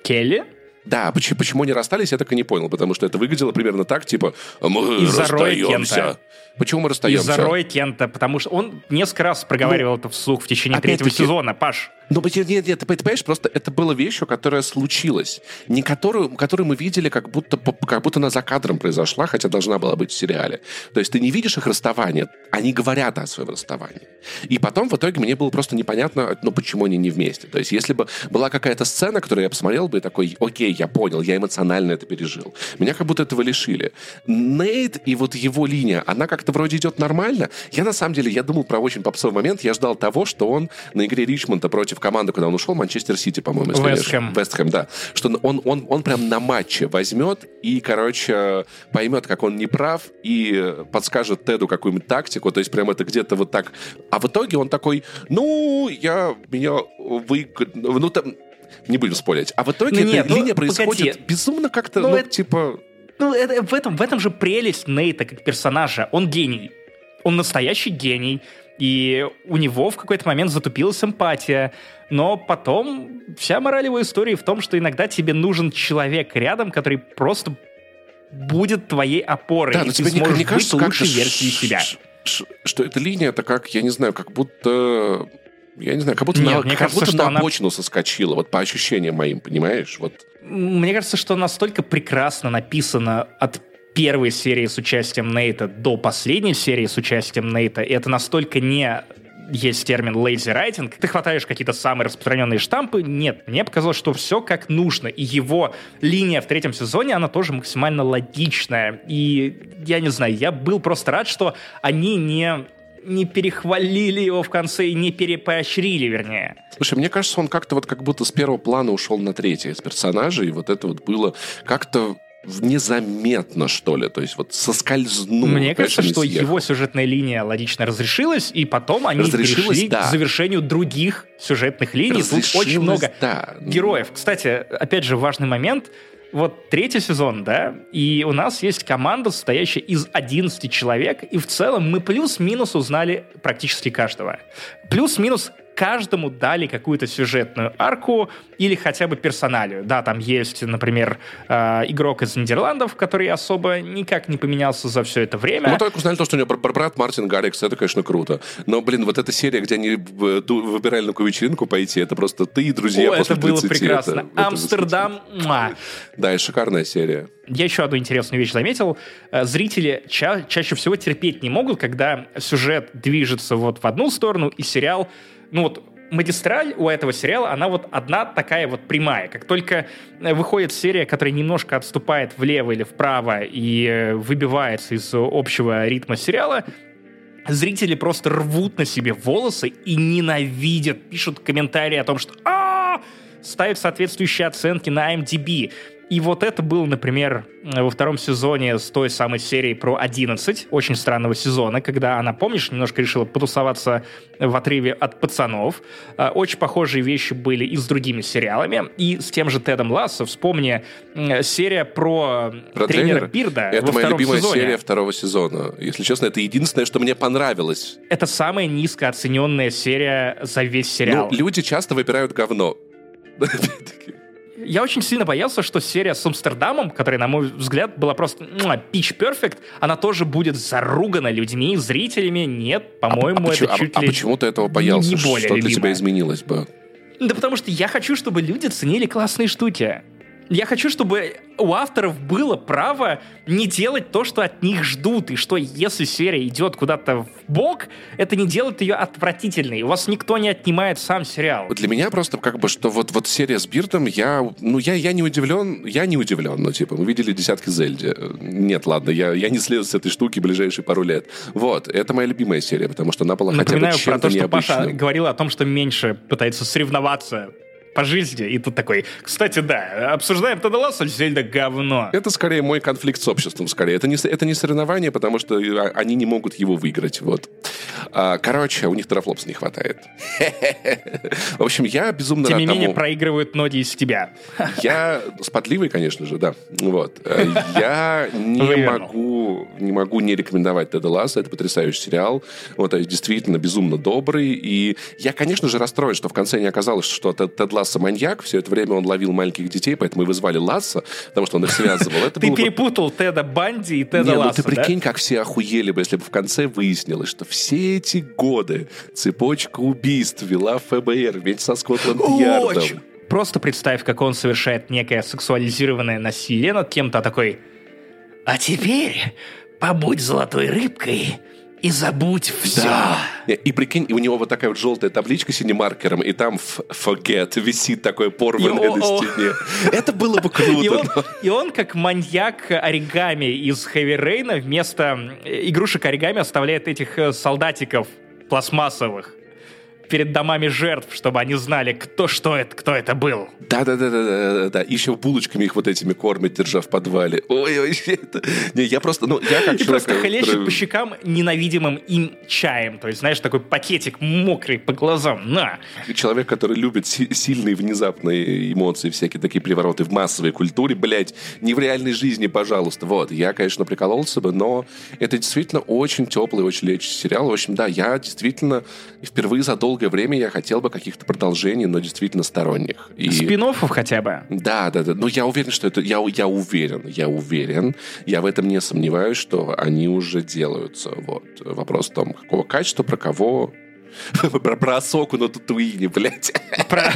Speaker 1: Келли?
Speaker 2: Да, почему, почему они расстались, я так и не понял, потому что это выглядело примерно так, типа, мы Из-за расстаемся. Почему мы расстаемся?
Speaker 1: Из-за Роя Кента, потому что он несколько раз проговаривал ну, это вслух в течение третьего сезона, Паш.
Speaker 2: Ну, нет, нет, ты понимаешь, просто это было вещью, которая случилась. Не которую, которую мы видели, как будто, как будто она за кадром произошла, хотя должна была быть в сериале. То есть ты не видишь их расставание, они говорят о своем расставании. И потом в итоге мне было просто непонятно, ну, почему они не вместе. То есть если бы была какая-то сцена, которую я посмотрел бы и такой, окей, я понял, я эмоционально это пережил. Меня как будто этого лишили. Нейт и вот его линия, она как-то вроде идет нормально. Я на самом деле, я думал про очень попсовый момент, я ждал того, что он на игре Ричмонда против против команды, куда он ушел, Манчестер Сити, по-моему.
Speaker 1: Вестхэм.
Speaker 2: Вестхэм, да. Что он, он, он прям на матче возьмет и, короче, поймет, как он не прав, и подскажет Теду какую-нибудь тактику, то есть прям это где-то вот так. А в итоге он такой, ну, я, меня вы... Ну, там, не будем спорить. А в итоге ну, нет, ну, линия происходит погоди. безумно как-то, ну, ну это, типа...
Speaker 1: Ну, это, в, этом, в этом же прелесть Нейта как персонажа. Он гений. Он настоящий гений. И у него в какой-то момент затупилась эмпатия. Но потом вся мораль его истории в том, что иногда тебе нужен человек рядом, который просто будет твоей опорой.
Speaker 2: Да, но тебе не, не кажется
Speaker 1: лучшей версией себя.
Speaker 2: Что эта линия, это как, я не знаю, как будто я не знаю, как будто Нет, на, мне как кажется, будто на обочину она... соскочила, вот по ощущениям моим, понимаешь? Вот.
Speaker 1: Мне кажется, что настолько прекрасно написано от первой серии с участием Нейта до последней серии с участием Нейта, и это настолько не есть термин lazy writing, ты хватаешь какие-то самые распространенные штампы. Нет, мне показалось, что все как нужно. И его линия в третьем сезоне, она тоже максимально логичная. И я не знаю, я был просто рад, что они не не перехвалили его в конце и не перепоощрили, вернее.
Speaker 2: Слушай, мне кажется, он как-то вот как будто с первого плана ушел на третий из персонажей, и вот это вот было как-то незаметно, что ли, то есть вот соскользнул.
Speaker 1: Мне кажется, что съехал. его сюжетная линия логично разрешилась, и потом они перешли да. к завершению других сюжетных линий. Тут очень много да. героев. Кстати, опять же, важный момент. Вот третий сезон, да, и у нас есть команда, состоящая из 11 человек, и в целом мы плюс-минус узнали практически каждого. Плюс-минус каждому дали какую-то сюжетную арку или хотя бы персоналию. Да, там есть, например, э, игрок из Нидерландов, который особо никак не поменялся за все это время.
Speaker 2: Мы только узнали то, что у него брат Мартин Гаррикс, это, конечно, круто. Но, блин, вот эта серия, где они выбирали на какую вечеринку пойти, это просто ты и друзья
Speaker 1: О,
Speaker 2: после
Speaker 1: это было прекрасно. Это, Амстердам.
Speaker 2: Это да, и шикарная серия.
Speaker 1: Я еще одну интересную вещь заметил. Э, зрители ча- чаще всего терпеть не могут, когда сюжет движется вот в одну сторону, и сериал ну вот магистраль у этого сериала, она вот одна такая вот прямая. Как только э, выходит серия, которая немножко отступает влево или вправо и э, выбивается из общего ритма сериала, зрители просто рвут на себе волосы и ненавидят, пишут комментарии о том, что а ставят соответствующие оценки на MDB. И вот это было, например, во втором сезоне с той самой серией про 11, очень странного сезона, когда она, помнишь, немножко решила потусоваться в отрыве от пацанов. А, очень похожие вещи были и с другими сериалами, и с тем же Тедом Лассо. Вспомни серия про, про тренера, тренера Бирда
Speaker 2: Это
Speaker 1: во
Speaker 2: моя любимая
Speaker 1: сезоне.
Speaker 2: серия второго сезона. Если честно, это единственное, что мне понравилось.
Speaker 1: Это самая низкооцененная серия за весь сериал.
Speaker 2: Ну, люди часто выбирают говно.
Speaker 1: я очень сильно боялся, что серия с Амстердамом, которая, на мой взгляд, была просто pitch perfect, она тоже будет заругана людьми, зрителями. Нет, по-моему, а, а это чуть
Speaker 2: а,
Speaker 1: ли...
Speaker 2: А почему ты этого боялся? Не более что любимое. для тебя изменилось бы?
Speaker 1: Да потому что я хочу, чтобы люди ценили классные штуки. Я хочу, чтобы у авторов было право не делать то, что от них ждут, и что если серия идет куда-то в бок, это не делает ее отвратительной. У вас никто не отнимает сам сериал.
Speaker 2: Для меня просто как бы, что вот, вот серия с Бирдом, я, ну, я, я не удивлен, я не удивлен, ну, типа, мы видели десятки Зельди. Нет, ладно, я, я не слезу с этой штуки ближайшие пару лет. Вот, это моя любимая серия, потому что она была
Speaker 1: Напоминаю
Speaker 2: хотя бы чем-то
Speaker 1: про то, что
Speaker 2: необычным.
Speaker 1: Паша говорила о том, что меньше пытается соревноваться по жизни, и тут такой, кстати, да, обсуждаем Теда Лассо, Зельда говно.
Speaker 2: Это скорее мой конфликт с обществом, скорее. Это не, это не соревнование, потому что а, они не могут его выиграть. Вот. А, короче, у них терафлопс не хватает. В общем, я безумно
Speaker 1: Тем не менее, проигрывают ноги из тебя.
Speaker 2: Я с подливой, конечно же, да. Вот. Э, Я не могу, не могу не рекомендовать Теда Ласса. Это потрясающий сериал. Вот, э, действительно безумно добрый. И я, конечно же, расстроен, что в конце не оказалось, что Тед, Тед Ласса маньяк. Все это время он ловил маленьких детей, поэтому и вызвали Ласса, потому что он их связывал. Это
Speaker 1: Ты перепутал Теда Банди и Теда
Speaker 2: не, ну ты прикинь, как все охуели бы, если бы в конце выяснилось, что все эти годы цепочка убийств вела ФБР вместе со? Скотланд-Ярдом.
Speaker 1: Просто представь, как он совершает некое сексуализированное насилие над кем-то, а такой «А теперь побудь золотой рыбкой и забудь все».
Speaker 2: Да. Не, И прикинь, у него вот такая вот желтая табличка синемаркером, и там forget висит такое порванное на стене. Это было бы
Speaker 1: И он,
Speaker 2: круто. но-
Speaker 1: и он, как маньяк оригами из Хэви Рейна, вместо э, игрушек оригами оставляет этих э, солдатиков пластмассовых перед домами жертв, чтобы они знали, кто что это, кто это был.
Speaker 2: Да-да-да-да-да. Еще булочками их вот этими кормят, держа в подвале. Ой, вообще это... Не, я просто, ну, я как
Speaker 1: И просто
Speaker 2: человек,
Speaker 1: хлещет
Speaker 2: который-
Speaker 1: по щекам ненавидимым им чаем. То есть, знаешь, такой пакетик мокрый по глазам. На!
Speaker 2: человек, который любит си- сильные внезапные эмоции, всякие такие привороты в массовой культуре, блядь, не в реальной жизни, пожалуйста. Вот, я, конечно, прикололся бы, но это действительно очень теплый, очень лечащий сериал. В общем, да, я действительно впервые за долгое время я хотел бы каких-то продолжений, но действительно сторонних. И...
Speaker 1: спин хотя бы.
Speaker 2: Да, да, да. Но я уверен, что это... Я, я уверен, я уверен. Я в этом не сомневаюсь, что они уже делаются. Вот. Вопрос в том, какого качества, про кого... Про, про Асоку на Татуине, блядь.
Speaker 1: Про-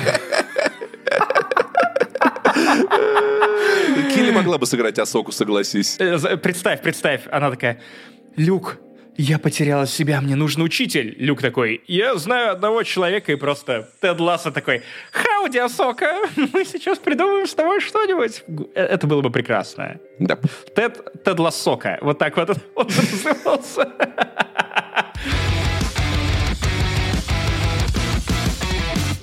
Speaker 2: Килли могла бы сыграть Асоку, согласись.
Speaker 1: Э, Представь, представь, она такая, Люк, я потеряла себя, мне нужен учитель. Люк такой, я знаю одного человека, и просто Тед Лассо такой, хауди, Асока, мы сейчас придумаем с тобой что-нибудь. Э, Это было бы прекрасно.
Speaker 2: Да.
Speaker 1: Тед, Тед Лассока, вот так вот он назывался.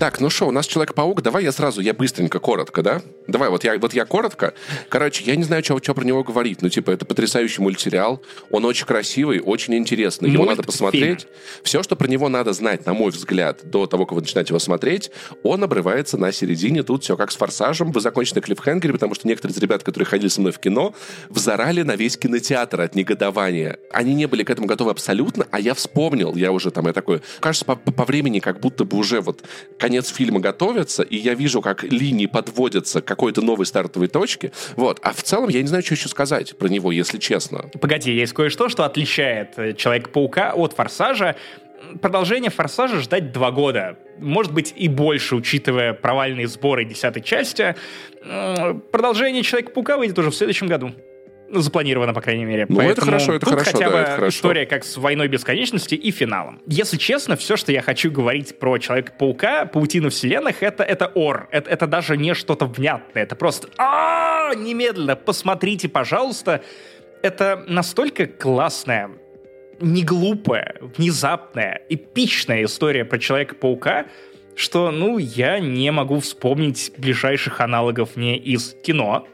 Speaker 2: Так, ну что, у нас Человек-паук. Давай я сразу, я быстренько, коротко, да? Давай, вот я, вот я коротко. Короче, я не знаю, что про него говорить. Ну, типа, это потрясающий мультсериал. Он очень красивый, очень интересный. Его надо посмотреть. Все, что про него надо знать, на мой взгляд, до того, как вы начинаете его смотреть, он обрывается на середине. Тут все как с «Форсажем». Вы закончите клиффхенгере, потому что некоторые из ребят, которые ходили со мной в кино, взорали на весь кинотеатр от негодования. Они не были к этому готовы абсолютно, а я вспомнил, я уже там, я такой, кажется, по, по времени как будто бы уже вот конец фильма готовится, и я вижу, как линии подводятся к какой-то новой стартовой точке. Вот. А в целом я не знаю, что еще сказать про него, если честно.
Speaker 1: Погоди, есть кое-что, что отличает э, Человека-паука от Форсажа. Продолжение Форсажа ждать два года. Может быть и больше, учитывая провальные сборы десятой части. Продолжение Человека-паука выйдет уже в следующем году. Ну, запланировано, по крайней мере.
Speaker 2: Ну, это хорошо, это
Speaker 1: тут
Speaker 2: хорошо,
Speaker 1: хотя
Speaker 2: да,
Speaker 1: бы
Speaker 2: это хорошо.
Speaker 1: история как с «Войной бесконечности» и финалом. Если честно, все, что я хочу говорить про Человека-паука, паутину вселенных, это, это ор. Это, это даже не что-то внятное. Это просто «А, немедленно посмотрите, пожалуйста. Это настолько классная, не глупая, внезапная, эпичная история про Человека-паука, что, ну, я не могу вспомнить ближайших аналогов ни из кино,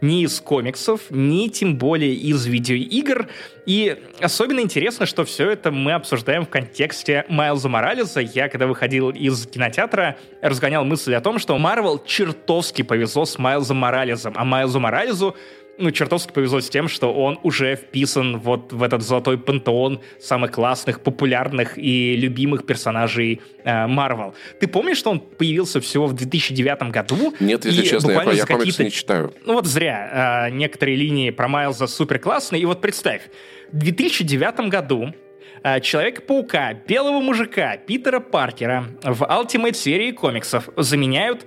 Speaker 1: ни из комиксов, ни тем более из видеоигр. И особенно интересно, что все это мы обсуждаем в контексте Майлза Моралеса. Я, когда выходил из кинотеатра, разгонял мысль о том, что Марвел чертовски повезло с Майлзом Моралесом, а Майлзу Моралесу ну, чертовски повезло с тем, что он уже вписан вот в этот золотой пантеон самых классных, популярных и любимых персонажей э, Марвел. Ты помнишь, что он появился всего в 2009 году?
Speaker 2: Нет, если честно, я, я комиксы не читаю.
Speaker 1: ну вот зря. А, некоторые линии про Майлза супер классные. И вот представь, в 2009 году а, Человека-паука, белого мужика Питера Паркера в Ultimate серии комиксов заменяют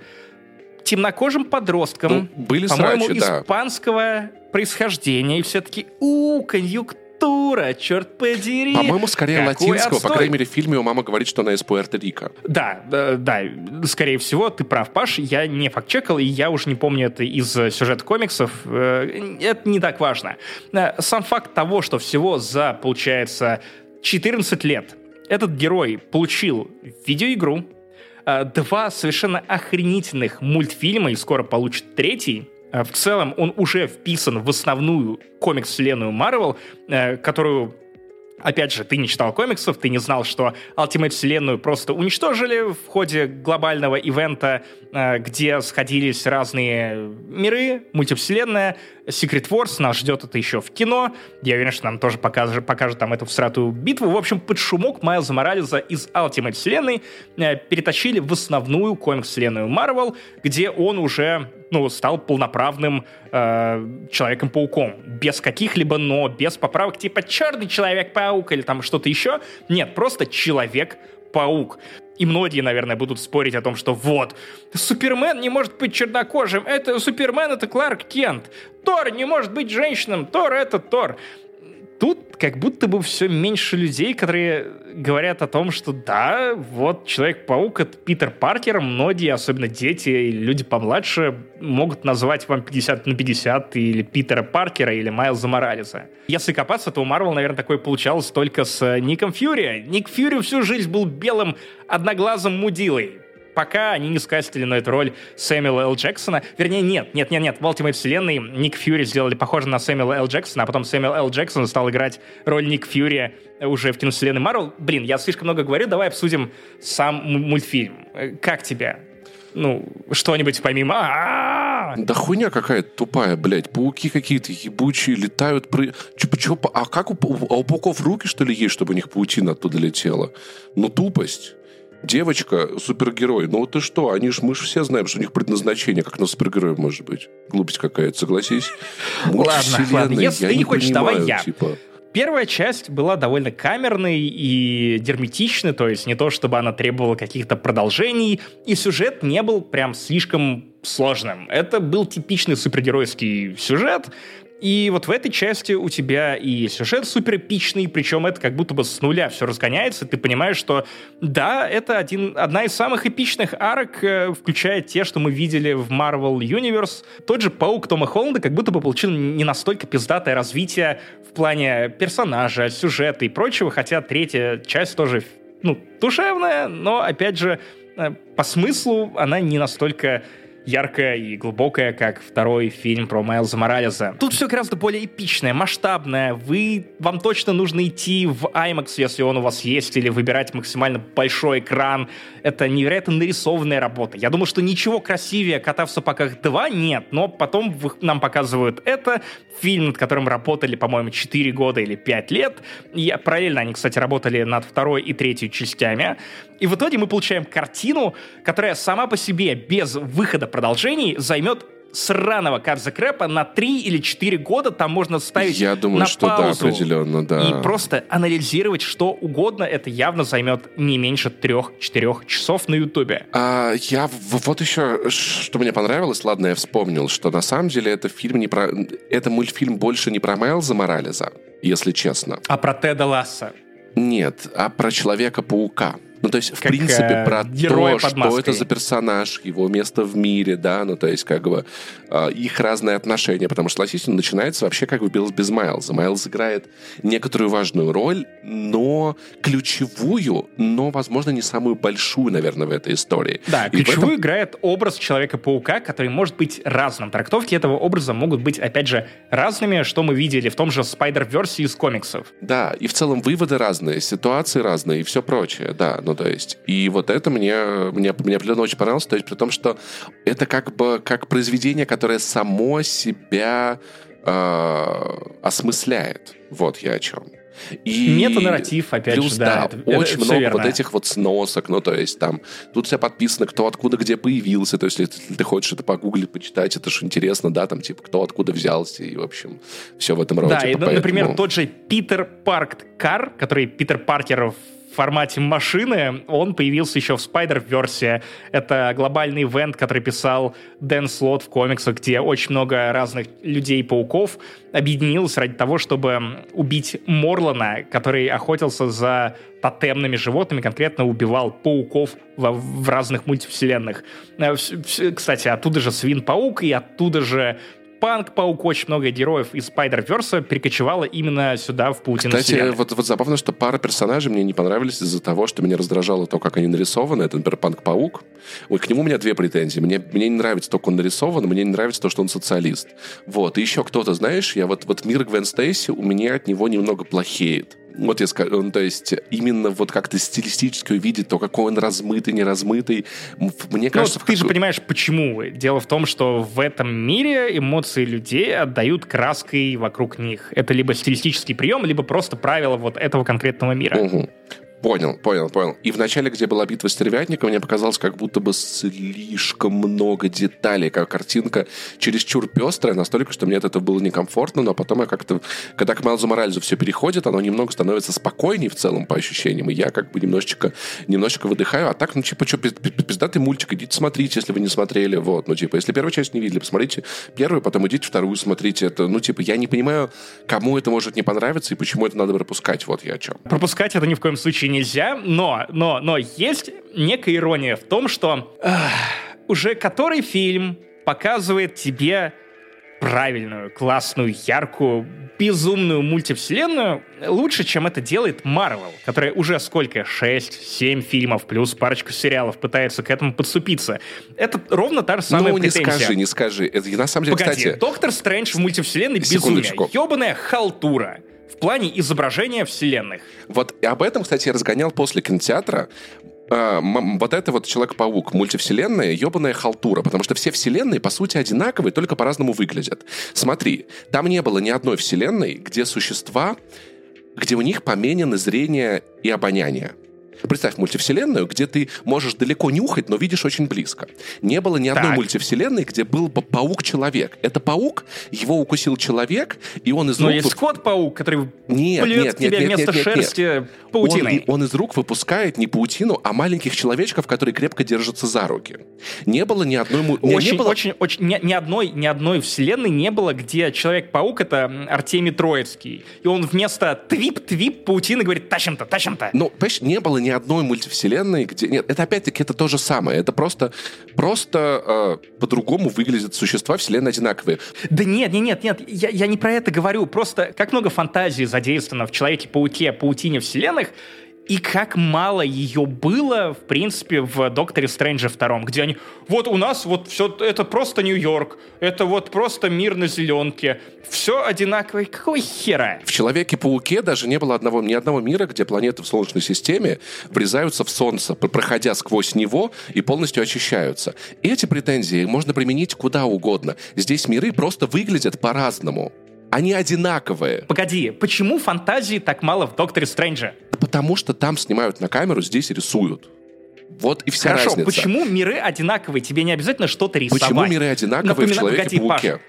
Speaker 1: темнокожим подростком,
Speaker 2: Ну, были
Speaker 1: по-моему,
Speaker 2: срачи, да.
Speaker 1: испанского происхождения, и все-таки, у, конъюнктура, черт подери.
Speaker 2: По-моему, скорее
Speaker 1: Какой
Speaker 2: латинского. По
Speaker 1: отстой.
Speaker 2: крайней мере, в фильме у мама говорит, что она из Пуэрто-Рико.
Speaker 1: Да, да, да, скорее всего, ты прав, Паш. Я не факт-чекал, и я уже не помню это из э, сюжета комиксов. Э, Это не так важно. Э, Сам факт того, что всего за, получается, 14 лет этот герой получил видеоигру, два совершенно охренительных мультфильма, и скоро получит третий. Э, В целом он уже вписан в основную комикс-вселенную Марвел, э, которую Опять же, ты не читал комиксов, ты не знал, что Ultimate Вселенную просто уничтожили в ходе глобального ивента, э, где сходились разные миры, мультивселенная, Secret Wars, нас ждет это еще в кино. Я уверен, что нам тоже покажет, покажет там эту всратую битву. В общем, под шумок Майлза Морализа из Ultimate Вселенной э, перетащили в основную комикс-вселенную Marvel, где он уже ну, стал полноправным э, Человеком-пауком. Без каких-либо «но», без поправок типа «Черный Человек-паук» или там что-то еще. Нет, просто Человек-паук. И многие, наверное, будут спорить о том, что вот, Супермен не может быть чернокожим, это Супермен — это Кларк Кент, Тор не может быть женщинам, Тор — это Тор. Тут как будто бы все меньше людей, которые говорят о том, что да, вот Человек-паук — это Питер Паркер, многие, особенно дети и люди помладше, могут назвать вам 50 на 50 или Питера Паркера, или Майлза Моралеса. Если копаться, то у Марвел, наверное, такое получалось только с Ником Фьюри. Ник Фьюри всю жизнь был белым одноглазым мудилой пока они не скастили на эту роль Сэмюэла Л. Джексона. Вернее, нет, нет, нет, нет. В Ultimate вселенной Ник Фьюри сделали похоже на Сэмюэла Л. Джексона, а потом Сэмюэл Л. Джексон стал играть роль Ник Фьюри уже в киновселенной Марвел. Блин, я слишком много говорю, давай обсудим сам мультфильм. Э, Как тебе? Ну, что-нибудь помимо...
Speaker 2: Да хуйня какая-то тупая, блядь. Пауки какие-то ебучие летают. При... Чё, чё, а как у, а у пауков руки, что ли, есть, чтобы у них паутина оттуда летела? Ну, тупость. Девочка, супергерой. Ну ты что, они ж, мы же все знаем, что у них предназначение, как на супергероя может быть. Глупость какая-то, согласись. Мультивселенная,
Speaker 1: ладно, если ты не хочешь, давай я.
Speaker 2: Типа,
Speaker 1: Первая часть была довольно камерной и дерметичной, то есть не то, чтобы она требовала каких-то продолжений, и сюжет не был прям слишком сложным. Это был типичный супергеройский сюжет, и вот в этой части у тебя и сюжет супер эпичный, причем это как будто бы с нуля все разгоняется, ты понимаешь, что да, это один, одна из самых эпичных арок, э, включая те, что мы видели в Marvel Universe. Тот же Паук Тома Холланда как будто бы получил не настолько пиздатое развитие в плане персонажа, сюжета и прочего, хотя третья часть тоже, ну, душевная, но, опять же, э, по смыслу она не настолько яркая и глубокая, как второй фильм про Майлза Моралеса. Тут все гораздо более эпичное, масштабное. Вы, вам точно нужно идти в IMAX, если он у вас есть, или выбирать максимально большой экран. Это невероятно нарисованная работа. Я думаю, что ничего красивее «Кота в сапогах 2» нет, но потом нам показывают это. Фильм, над которым работали, по-моему, 4 года или 5 лет. И параллельно они, кстати, работали над второй и третьей частями. И в итоге мы получаем картину, которая сама по себе, без выхода продолжений, займет сраного Кадза Крэпа на 3 или 4 года. Там можно ставить
Speaker 2: Я думаю,
Speaker 1: на
Speaker 2: что да,
Speaker 1: паузу
Speaker 2: определенно, да.
Speaker 1: И просто анализировать что угодно. Это явно займет не меньше 3-4 часов на Ютубе.
Speaker 2: А, я вот еще, что мне понравилось, ладно, я вспомнил, что на самом деле это фильм не про... Это мультфильм больше не про Майлза Морализа, если честно.
Speaker 1: А про Теда Ласса.
Speaker 2: Нет, а про Человека-паука. Ну, то есть, в
Speaker 1: Как,
Speaker 2: принципе,
Speaker 1: э,
Speaker 2: про то, что
Speaker 1: маской.
Speaker 2: это за персонаж, его место в мире, да, ну, то есть, как бы, э, их разные отношения, потому что, он начинается вообще как бы без, без Майлза. Майлз играет некоторую важную роль, но ключевую, но, возможно, не самую большую, наверное, в этой истории.
Speaker 1: Да,
Speaker 2: И
Speaker 1: ключевую
Speaker 2: этом-
Speaker 1: играет образ Человека-паука, который может быть разным. Трактовки этого образа могут быть, опять же, разными, что мы видели в том же Spider-Verse из комиксов.
Speaker 2: Да, и в целом выводы разные, ситуации разные и все прочее, да, ну то есть. И вот это мне, мне, мне определенно очень понравилось, то есть при том, что это как бы как произведение, которое само себя э, осмысляет. Вот я о чем. И
Speaker 1: Метанарратив, опять
Speaker 2: плюс,
Speaker 1: же, да,
Speaker 2: да,
Speaker 1: это-
Speaker 2: очень
Speaker 1: это
Speaker 2: много
Speaker 1: верно.
Speaker 2: вот этих вот сносок, ну, то есть там, тут все подписано, кто откуда где появился, то есть если ты хочешь это погуглить, почитать, это же интересно, да, там, типа, кто откуда взялся, и, в общем, все в этом роде.
Speaker 1: Да, и,
Speaker 2: поэтому-
Speaker 1: например, тот же Питер Парк Кар, который Питер Паркер в формате машины, он появился еще в Spider-Verse. Это глобальный ивент, который писал Дэн Слот в комиксах, где очень много разных людей-пауков объединилось ради того, чтобы убить Морлана, который охотился за тотемными животными, конкретно убивал пауков в, в разных мультивселенных. Э, кстати, оттуда же Свин-паук, и оттуда же Панк-паук, очень много героев из Spider-Verse перекочевало именно сюда, в паутину
Speaker 2: Кстати, вот, вот забавно, что пара персонажей мне не понравились из-за того, что меня раздражало то, как они нарисованы. Это, например, Панк-паук. Ой, к нему у меня две претензии. Мне, мне не нравится то, как он нарисован, мне не нравится то, что он социалист. Вот. И еще кто-то, знаешь, я вот, вот мир Гвен Стейси у меня от него немного плохеет. Вот я скажу, ну, то есть именно вот как-то стилистически увидеть то, какой он размытый, не размытый. Мне ну, кажется...
Speaker 1: Ну, ты же понимаешь, почему. Дело в том, что в этом мире эмоции людей отдают краской вокруг них. Это либо стилистический прием, либо просто правило вот этого конкретного мира.
Speaker 2: Угу. Понял, понял, понял. И в начале, где была битва с стервятником, мне показалось, как будто бы слишком много деталей, как картинка чересчур пестрая, настолько, что мне от этого было некомфортно, но потом я как-то, когда к Майлзу Моральзу все переходит, оно немного становится спокойнее в целом по ощущениям, и я как бы немножечко, немножечко выдыхаю, а так, ну, типа, что, пиздатый мультик, идите смотрите, если вы не смотрели, вот, ну, типа, если первую часть не видели, посмотрите первую, потом идите вторую, смотрите, это, ну, типа, я не понимаю, кому это может не понравиться и почему это надо пропускать, вот я о чем.
Speaker 1: Пропускать это ни в коем случае нельзя, но, но, но есть некая ирония в том, что эх, уже который фильм показывает тебе правильную, классную, яркую, безумную мультивселенную лучше, чем это делает Марвел, которая уже сколько? 6-7 фильмов плюс парочку сериалов пытается к этому подступиться. Это ровно та же самая
Speaker 2: ну,
Speaker 1: претензия.
Speaker 2: не скажи, не скажи. Это, на самом деле,
Speaker 1: Погоди,
Speaker 2: кстати...
Speaker 1: Доктор Стрэндж в мультивселенной безумие. Ёбаная халтура в плане изображения вселенных.
Speaker 2: Вот об этом, кстати, я разгонял после кинотеатра. А, вот это вот Человек-паук, мультивселенная, ебаная халтура, потому что все вселенные, по сути, одинаковые, только по-разному выглядят. Смотри, там не было ни одной вселенной, где существа, где у них поменены зрение и обоняние. Представь мультивселенную, где ты можешь далеко нюхать, но видишь очень близко. Не было ни одной так. мультивселенной, где был бы паук-человек. Это паук, его укусил человек, и он из
Speaker 1: но рук... есть кот-паук, который нет, плюет нет, тебя нет, вместо нет, нет, шерсти нет. паутиной.
Speaker 2: Он, он из рук выпускает не паутину, а маленьких человечков, которые крепко держатся за руки. Не было ни одной...
Speaker 1: Очень,
Speaker 2: не было...
Speaker 1: очень, очень... Ни, ни, одной, ни одной вселенной не было, где Человек-паук — это Артемий Троицкий. И он вместо твип-твип паутины говорит «тащим-то, тащим-то».
Speaker 2: Ну, понимаешь, не было ни ни одной мультивселенной, где... Нет, это опять-таки это то же самое. Это просто, просто э, по-другому выглядят существа вселенной одинаковые.
Speaker 1: Да нет, нет, нет, нет, я, я не про это говорю. Просто как много фантазии задействовано в Человеке-пауке, паутине вселенных, и как мало ее было, в принципе, в Докторе Стрэнджа втором, где они, вот у нас вот все, это просто Нью-Йорк, это вот просто мир на зеленке, все одинаковое, какой хера?
Speaker 2: В Человеке-пауке даже не было одного, ни одного мира, где планеты в Солнечной системе врезаются в Солнце, проходя сквозь него и полностью очищаются. Эти претензии можно применить куда угодно. Здесь миры просто выглядят по-разному. Они одинаковые.
Speaker 1: Погоди, почему фантазии так мало в Докторе Стрэнджа?
Speaker 2: Потому что там снимают на камеру, здесь рисуют. Вот и вся
Speaker 1: Хорошо,
Speaker 2: разница.
Speaker 1: почему миры одинаковые? Тебе не обязательно что-то рисовать.
Speaker 2: Почему миры одинаковые Напомина... в Человеке-пауке?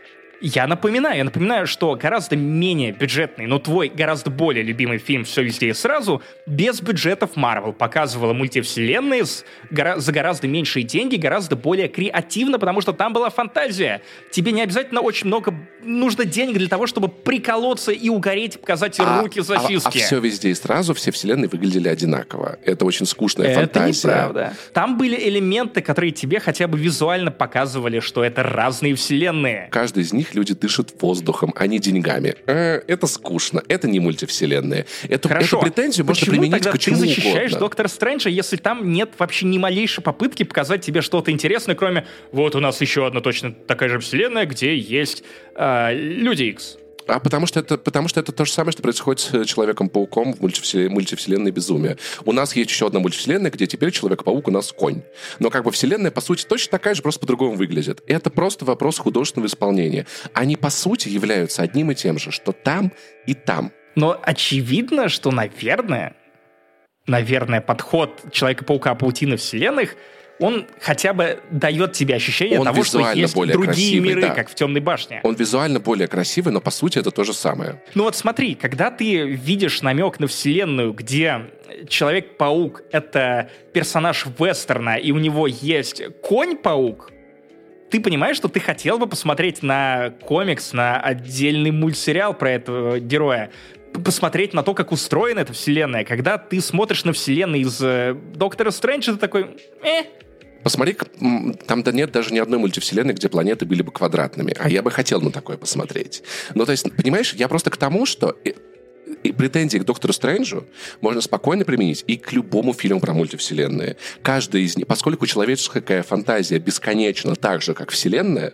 Speaker 1: Я напоминаю, я напоминаю, что гораздо менее бюджетный, но твой гораздо более любимый фильм «Все везде и сразу» без бюджетов Марвел показывала мультивселенные с гора- за гораздо меньшие деньги, гораздо более креативно, потому что там была фантазия. Тебе не обязательно очень много нужно денег для того, чтобы приколоться и угореть, показать а, руки за сиськи.
Speaker 2: А, а все везде и сразу, все вселенные выглядели одинаково. Это очень скучная
Speaker 1: это
Speaker 2: фантазия.
Speaker 1: Это неправда. Там были элементы, которые тебе хотя бы визуально показывали, что это разные вселенные.
Speaker 2: Каждый из них люди дышат воздухом, а не деньгами. Э, это скучно, это не мультивселенная. Эту, Хорошо. эту претензию можно
Speaker 1: Почему
Speaker 2: применить
Speaker 1: тогда
Speaker 2: к чему
Speaker 1: ты защищаешь
Speaker 2: угодно.
Speaker 1: Доктора Стрэнджа, если там нет вообще ни малейшей попытки показать тебе что-то интересное, кроме вот у нас еще одна точно такая же вселенная, где есть э, Люди Икс.
Speaker 2: А потому что, это, потому что это то же самое, что происходит с Человеком-пауком в мультивселенной, безумия. У нас есть еще одна мультивселенная, где теперь Человек-паук у нас конь. Но как бы вселенная, по сути, точно такая же, просто по-другому выглядит. Это просто вопрос художественного исполнения. Они, по сути, являются одним и тем же, что там и там.
Speaker 1: Но очевидно, что, наверное, наверное, подход Человека-паука паутины вселенных — он хотя бы дает тебе ощущение
Speaker 2: он
Speaker 1: того, что есть
Speaker 2: более
Speaker 1: другие
Speaker 2: красивый,
Speaker 1: миры,
Speaker 2: да.
Speaker 1: как в темной башне.
Speaker 2: Он визуально более красивый, но по сути это то же самое.
Speaker 1: Ну вот смотри, когда ты видишь намек на вселенную, где Человек-паук — это персонаж вестерна, и у него есть конь-паук, ты понимаешь, что ты хотел бы посмотреть на комикс, на отдельный мультсериал про этого героя, посмотреть на то, как устроена эта вселенная. Когда ты смотришь на вселенную из э, Доктора Стрэнджа, ты такой, э,
Speaker 2: Посмотри, там да нет даже ни одной мультивселенной, где планеты были бы квадратными. А я бы хотел на такое посмотреть. Ну, то есть, понимаешь, я просто к тому, что и претензии к Доктору Стрэнджу можно спокойно применить и к любому фильму про мультивселенные. Каждая из них, поскольку человеческая фантазия бесконечна так же, как вселенная,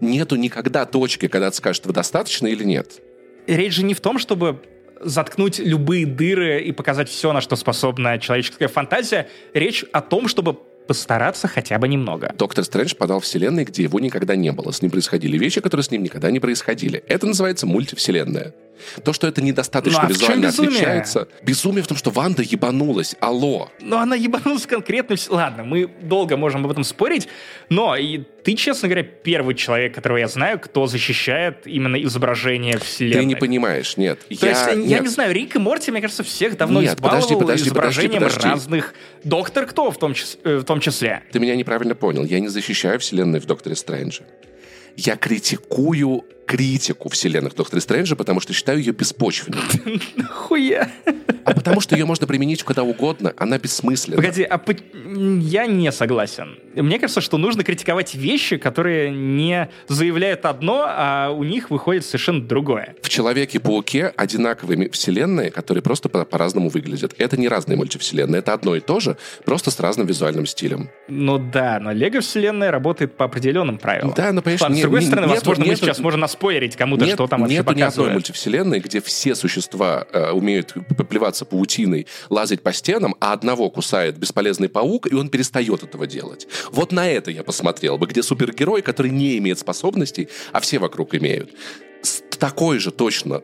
Speaker 2: нету никогда точки, когда ты скажешь, этого достаточно или нет.
Speaker 1: Речь же не в том, чтобы заткнуть любые дыры и показать все, на что способна человеческая фантазия. Речь о том, чтобы постараться хотя бы немного.
Speaker 2: Доктор Стрэндж подал вселенной, где его никогда не было. С ним происходили вещи, которые с ним никогда не происходили. Это называется мультивселенная. То, что это недостаточно ну, а визуально отличается. Безумие в том, что Ванда ебанулась. Алло.
Speaker 1: Ну, она ебанулась конкретно. Ладно, мы долго можем об этом спорить, но и ты, честно говоря, первый человек, которого я знаю, кто защищает именно изображение вселенной.
Speaker 2: Ты не понимаешь, нет.
Speaker 1: То я, есть, нет. я не знаю, Рик и Морти, мне кажется, всех давно нет, избаловал подожди, подожди, изображением подожди, подожди. разных Доктор Кто в том, числе, э, в том числе.
Speaker 2: Ты меня неправильно понял. Я не защищаю вселенную в Докторе Стрэнджа. Я критикую критику вселенных Доктора Стрэнджа, потому что считаю ее беспочвенной.
Speaker 1: Нахуя?
Speaker 2: А потому что ее можно применить куда угодно, она бессмысленна.
Speaker 1: Погоди, а по... я не согласен. Мне кажется, что нужно критиковать вещи, которые не заявляют одно, а у них выходит совершенно другое.
Speaker 2: В Человеке-пауке одинаковые вселенные, которые просто по- по-разному выглядят. Это не разные мультивселенные, это одно и то же, просто с разным визуальным стилем.
Speaker 1: Ну да, но Лего-вселенная работает по определенным правилам.
Speaker 2: Да, но,
Speaker 1: Ладно,
Speaker 2: не,
Speaker 1: с другой
Speaker 2: не,
Speaker 1: стороны,
Speaker 2: нету,
Speaker 1: возможно,
Speaker 2: нету,
Speaker 1: мы сейчас можем наспойлерить кому-то,
Speaker 2: нет,
Speaker 1: что там вообще показывают.
Speaker 2: ни одной мультивселенной, где все существа э, умеют поплеваться паутиной, лазать по стенам, а одного кусает бесполезный паук, и он перестает этого делать. Вот на это я посмотрел бы, где супергерой, который не имеет способностей, а все вокруг имеют. С такой же точно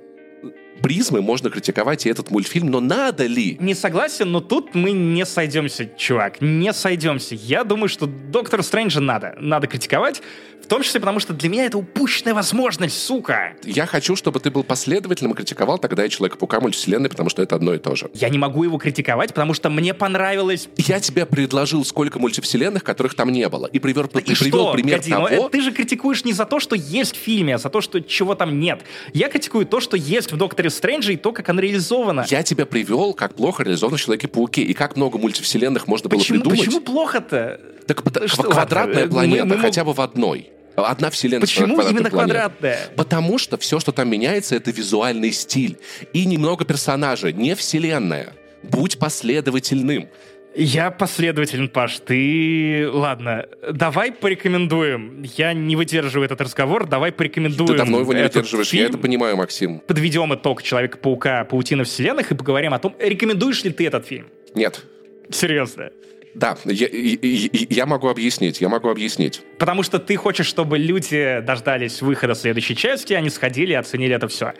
Speaker 2: призмы можно критиковать и этот мультфильм, но надо ли?
Speaker 1: Не согласен, но тут мы не сойдемся, чувак, не сойдемся. Я думаю, что Доктор Стрэнджа надо, надо критиковать, в том числе потому, что для меня это упущенная возможность, сука.
Speaker 2: Я хочу, чтобы ты был последовательным и критиковал тогда и Человека-паука мультивселенной, потому что это одно и то же.
Speaker 1: Я не могу его критиковать, потому что мне понравилось...
Speaker 2: Я тебе предложил, сколько мультивселенных, которых там не было, и, привер,
Speaker 1: и,
Speaker 2: и привел пример
Speaker 1: Погоди,
Speaker 2: того...
Speaker 1: Но ты же критикуешь не за то, что есть в фильме, а за то, что чего там нет. Я критикую то, что есть в Докторе Стрэнджа и то, как оно реализовано.
Speaker 2: Я тебя привел, как плохо реализовано в Человеке-пауке, и как много мультивселенных можно
Speaker 1: почему,
Speaker 2: было придумать.
Speaker 1: Почему плохо-то?
Speaker 2: Так что, квадратная ладно, планета, мы, мы, хотя бы в одной. Одна вселенная.
Speaker 1: Почему именно
Speaker 2: планет.
Speaker 1: квадратная?
Speaker 2: Потому что все, что там меняется, это визуальный стиль. И немного персонажа, не вселенная. Будь последовательным.
Speaker 1: Я последователен, Паш. Ты... Ладно, давай порекомендуем. Я не выдерживаю этот разговор. Давай порекомендуем
Speaker 2: Ты давно его не выдерживаешь,
Speaker 1: фильм.
Speaker 2: я это понимаю, Максим.
Speaker 1: Подведем итог Человека-паука Паутина вселенных и поговорим о том, рекомендуешь ли ты этот фильм?
Speaker 2: Нет.
Speaker 1: Серьезно?
Speaker 2: Да, я, я, я могу объяснить, я могу объяснить.
Speaker 1: Потому что ты хочешь, чтобы люди дождались выхода следующей части, они сходили и оценили это все.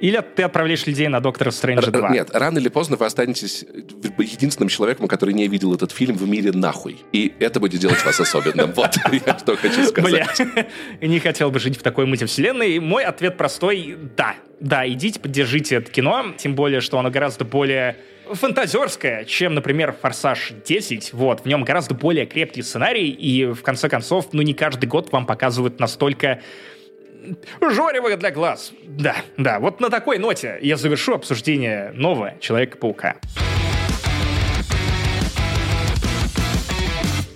Speaker 1: Или ты отправляешь людей на Доктора Стрэнджа 2?
Speaker 2: Нет, рано или поздно вы останетесь единственным человеком, который не видел этот фильм в мире нахуй. И это будет делать вас особенным. Вот я что хочу сказать.
Speaker 1: Бля, не хотел бы жить в такой мультивселенной. Мой ответ простой – да. Да, идите, поддержите это кино. Тем более, что оно гораздо более фантазерское, чем, например, «Форсаж 10». Вот, в нем гораздо более крепкий сценарий, и, в конце концов, ну, не каждый год вам показывают настолько жорево для глаз. Да, да, вот на такой ноте я завершу обсуждение нового Человека-паука.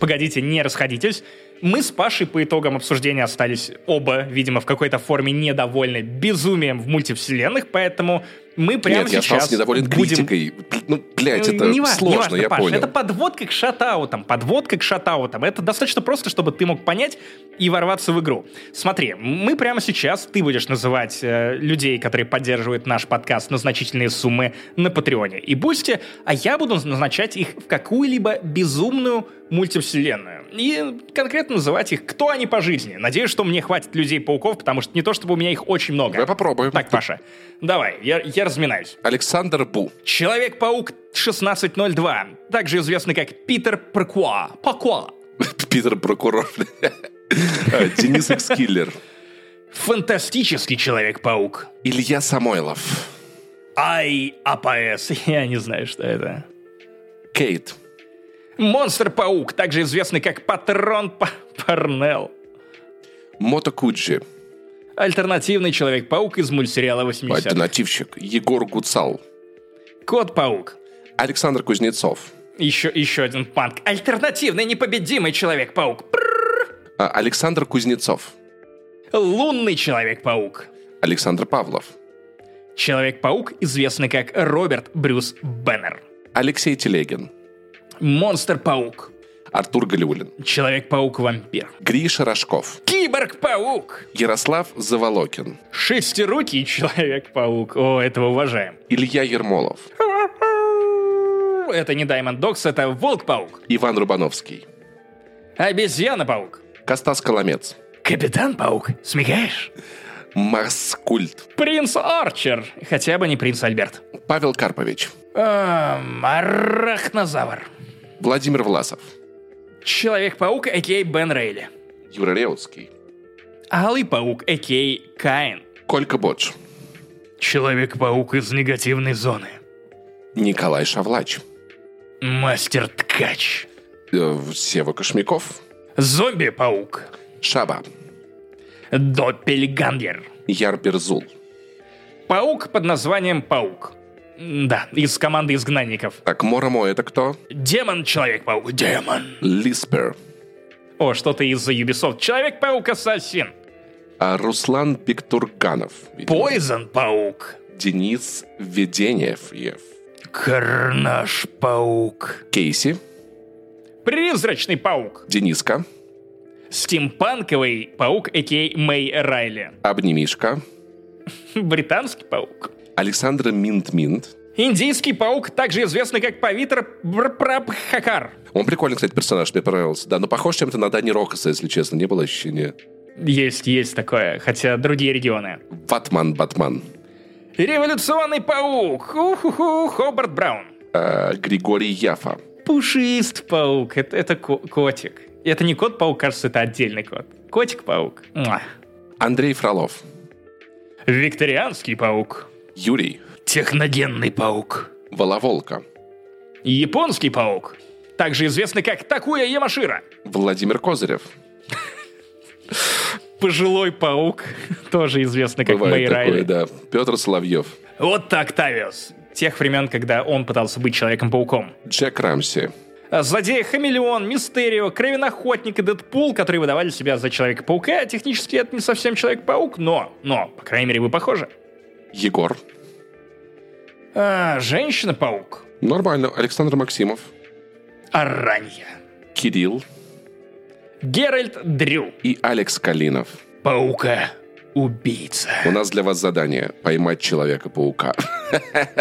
Speaker 1: Погодите, не расходитесь. Мы с Пашей по итогам обсуждения остались оба, видимо, в какой-то форме недовольны безумием в мультивселенных, поэтому мы прямо
Speaker 2: Нет,
Speaker 1: сейчас
Speaker 2: я остался недоволен
Speaker 1: будем...
Speaker 2: критикой. Ну, блядь, это
Speaker 1: не важно,
Speaker 2: сложно,
Speaker 1: не важно,
Speaker 2: я
Speaker 1: Паш,
Speaker 2: понял.
Speaker 1: Это подводка к шатаутам, подводка к шатаутам. Это достаточно просто, чтобы ты мог понять и ворваться в игру. Смотри, мы прямо сейчас, ты будешь называть э, людей, которые поддерживают наш подкаст на значительные суммы на Патреоне и Бусте, а я буду назначать их в какую-либо безумную мультивселенную. И конкретно называть их, кто они по жизни. Надеюсь, что мне хватит людей-пауков, потому что не то, чтобы у меня их очень много.
Speaker 2: Давай попробуем.
Speaker 1: Так, Паша, давай. Я, я разминаюсь.
Speaker 2: Александр Бу.
Speaker 1: Человек-паук 1602, также известный как Питер Паркуа. Пакуа.
Speaker 2: Питер Прокурор. А, Денис Экскиллер.
Speaker 1: Фантастический Человек-паук.
Speaker 2: Илья Самойлов.
Speaker 1: Ай, АПС. Я не знаю, что это.
Speaker 2: Кейт.
Speaker 1: Монстр-паук, также известный как Патрон П- Парнелл.
Speaker 2: Мото Куджи.
Speaker 1: Альтернативный Человек-паук из мультсериала 80
Speaker 2: Альтернативщик. Егор Гуцал.
Speaker 1: Кот-паук.
Speaker 2: Александр Кузнецов.
Speaker 1: Еще, еще один панк. Альтернативный непобедимый Человек-паук.
Speaker 2: А, Александр Кузнецов.
Speaker 1: Лунный Человек-паук.
Speaker 2: Александр Павлов.
Speaker 1: Человек-паук, известный как Роберт Брюс Беннер.
Speaker 2: Алексей Телегин.
Speaker 1: Монстр-паук.
Speaker 2: Артур Галиулин.
Speaker 1: Человек-паук-вампир.
Speaker 2: Гриша Рожков.
Speaker 1: Киборг-паук.
Speaker 2: Ярослав Заволокин.
Speaker 1: Шестирукий Человек-паук. О, этого уважаем.
Speaker 2: Илья Ермолов.
Speaker 1: Это не Даймонд Докс, это Волк-паук.
Speaker 2: Иван Рубановский.
Speaker 1: Обезьяна-паук.
Speaker 2: Костас Коломец.
Speaker 1: Капитан-паук. Смекаешь?
Speaker 2: Марскульт.
Speaker 1: Принц Арчер. Хотя бы не принц Альберт.
Speaker 2: Павел Карпович.
Speaker 1: Эм, арахнозавр.
Speaker 2: Владимир Власов.
Speaker 1: Человек-паук, а.к.а. Бен Рейли.
Speaker 2: Юра Реутский.
Speaker 1: Алый паук, а.к.а. Каин.
Speaker 2: Колька Бодж.
Speaker 1: Человек-паук из негативной зоны.
Speaker 2: Николай Шавлач.
Speaker 1: Мастер-ткач.
Speaker 2: Э, Сева Кошмяков.
Speaker 1: Зомби-паук.
Speaker 2: Шаба.
Speaker 1: Доппельгангер.
Speaker 2: Яр Берзул.
Speaker 1: Паук под названием Паук. Да, из команды изгнанников.
Speaker 2: Так, Моромо это кто?
Speaker 1: Демон-человек-паук. Демон.
Speaker 2: Лиспер.
Speaker 1: О, что-то из-за Ubisoft. Человек-паук-ассасин.
Speaker 2: А Руслан Пиктурганов. видимо.
Speaker 1: Пойзон-паук.
Speaker 2: Денис Веденев. Ев.
Speaker 1: Карнаж-паук.
Speaker 2: Кейси.
Speaker 1: Призрачный паук.
Speaker 2: Дениска.
Speaker 1: Стимпанковый паук, а.к.а. Мэй Райли.
Speaker 2: Обнимишка.
Speaker 1: Британский паук.
Speaker 2: Александра Минт-Минт.
Speaker 1: Индийский паук, также известный как Павитр Прабхакар.
Speaker 2: Он прикольный, кстати, персонаж, мне понравился. Да, но похож чем-то на Дани Рокоса, если честно, не было ощущения.
Speaker 1: Есть, есть такое, хотя другие регионы.
Speaker 2: Ватман Батман.
Speaker 1: Революционный паук. Уху-ху, Хобарт Браун.
Speaker 2: А, Григорий Яфа.
Speaker 1: Пушист паук. Это, это ко- котик. Это не кот-паук, кажется, это отдельный кот. Котик-паук.
Speaker 2: Андрей Фролов.
Speaker 1: Викторианский паук.
Speaker 2: Юрий.
Speaker 1: Техногенный паук.
Speaker 2: Воловолка.
Speaker 1: Японский паук. Также известный как Такуя Ямашира.
Speaker 2: Владимир Козырев.
Speaker 1: Пожилой паук. Тоже известный как Мэй Райли.
Speaker 2: да. Петр Соловьев.
Speaker 1: Вот так Тавиус. Тех времен, когда он пытался быть Человеком-пауком.
Speaker 2: Джек Рамси.
Speaker 1: Злодей Хамелеон, Мистерио, Кровен Охотник и Дэдпул, которые выдавали себя за Человека-паука. Технически это не совсем Человек-паук, но, но, по крайней мере, вы похожи.
Speaker 2: Егор.
Speaker 1: А, Женщина-паук.
Speaker 2: Нормально. Александр Максимов.
Speaker 1: Аранья.
Speaker 2: Кирилл.
Speaker 1: Геральт Дрю.
Speaker 2: И Алекс Калинов.
Speaker 1: Паука. Убийца.
Speaker 2: У нас для вас задание – поймать Человека-паука.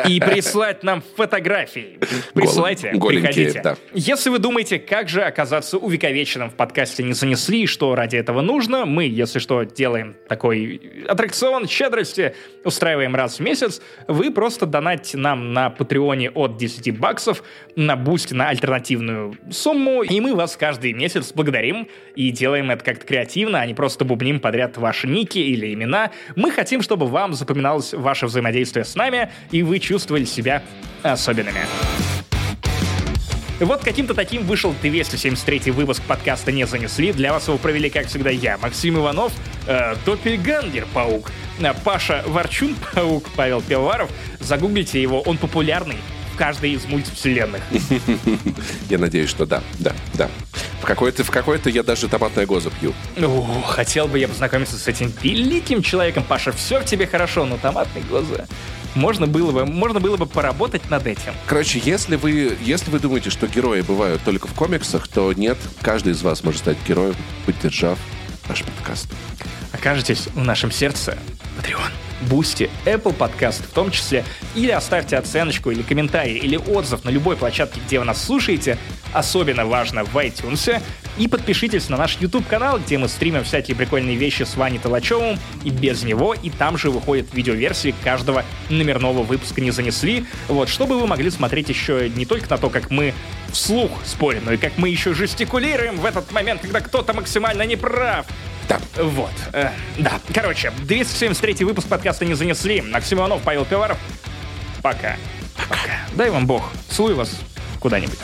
Speaker 1: И прислать нам фотографии. Присылайте,
Speaker 2: голенькие,
Speaker 1: приходите.
Speaker 2: да.
Speaker 1: Если вы думаете, как же оказаться увековеченным в подкасте «Не занесли», что ради этого нужно, мы, если что, делаем такой аттракцион щедрости, устраиваем раз в месяц. Вы просто донатьте нам на Патреоне от 10 баксов, на Boosty на альтернативную сумму, и мы вас каждый месяц благодарим и делаем это как-то креативно, а не просто бубним подряд ваши ники или имена. Мы хотим, чтобы вам запоминалось ваше взаимодействие с нами, и вы чувствовали себя особенными. Вот каким-то таким вышел 273 выпуск подкаста «Не занесли». Для вас его провели, как всегда, я, Максим Иванов, э, Доппельгангер Паук, э, Паша Ворчун Паук, Павел Пивоваров. Загуглите его, он популярный в каждой из мультивселенных.
Speaker 2: Я надеюсь, что да, да, да. В какой-то, в какой-то я даже томатное гозу пью.
Speaker 1: О, хотел бы я познакомиться с этим великим человеком, Паша. Все в тебе хорошо, но томатные глаза. Можно было бы, можно было бы поработать над этим.
Speaker 2: Короче, если вы, если вы думаете, что герои бывают только в комиксах, то нет, каждый из вас может стать героем, поддержав наш подкаст.
Speaker 1: Окажетесь в нашем сердце. Patreon. Boosty, Apple Podcast в том числе, или оставьте оценочку или комментарий, или отзыв на любой площадке, где вы нас слушаете, особенно важно в iTunes, и подпишитесь на наш YouTube-канал, где мы стримим всякие прикольные вещи с Ваней Толачевым и без него, и там же выходят видеоверсии каждого номерного выпуска «Не занесли», вот, чтобы вы могли смотреть еще не только на то, как мы вслух спорим, но и как мы еще жестикулируем в этот момент, когда кто-то максимально неправ.
Speaker 2: Да.
Speaker 1: Вот. Э, да. Короче, 273 выпуск подкаста «Не занесли». Максим Иванов, Павел Пиваров. Пока. Пока. Дай вам бог. Целую вас куда-нибудь.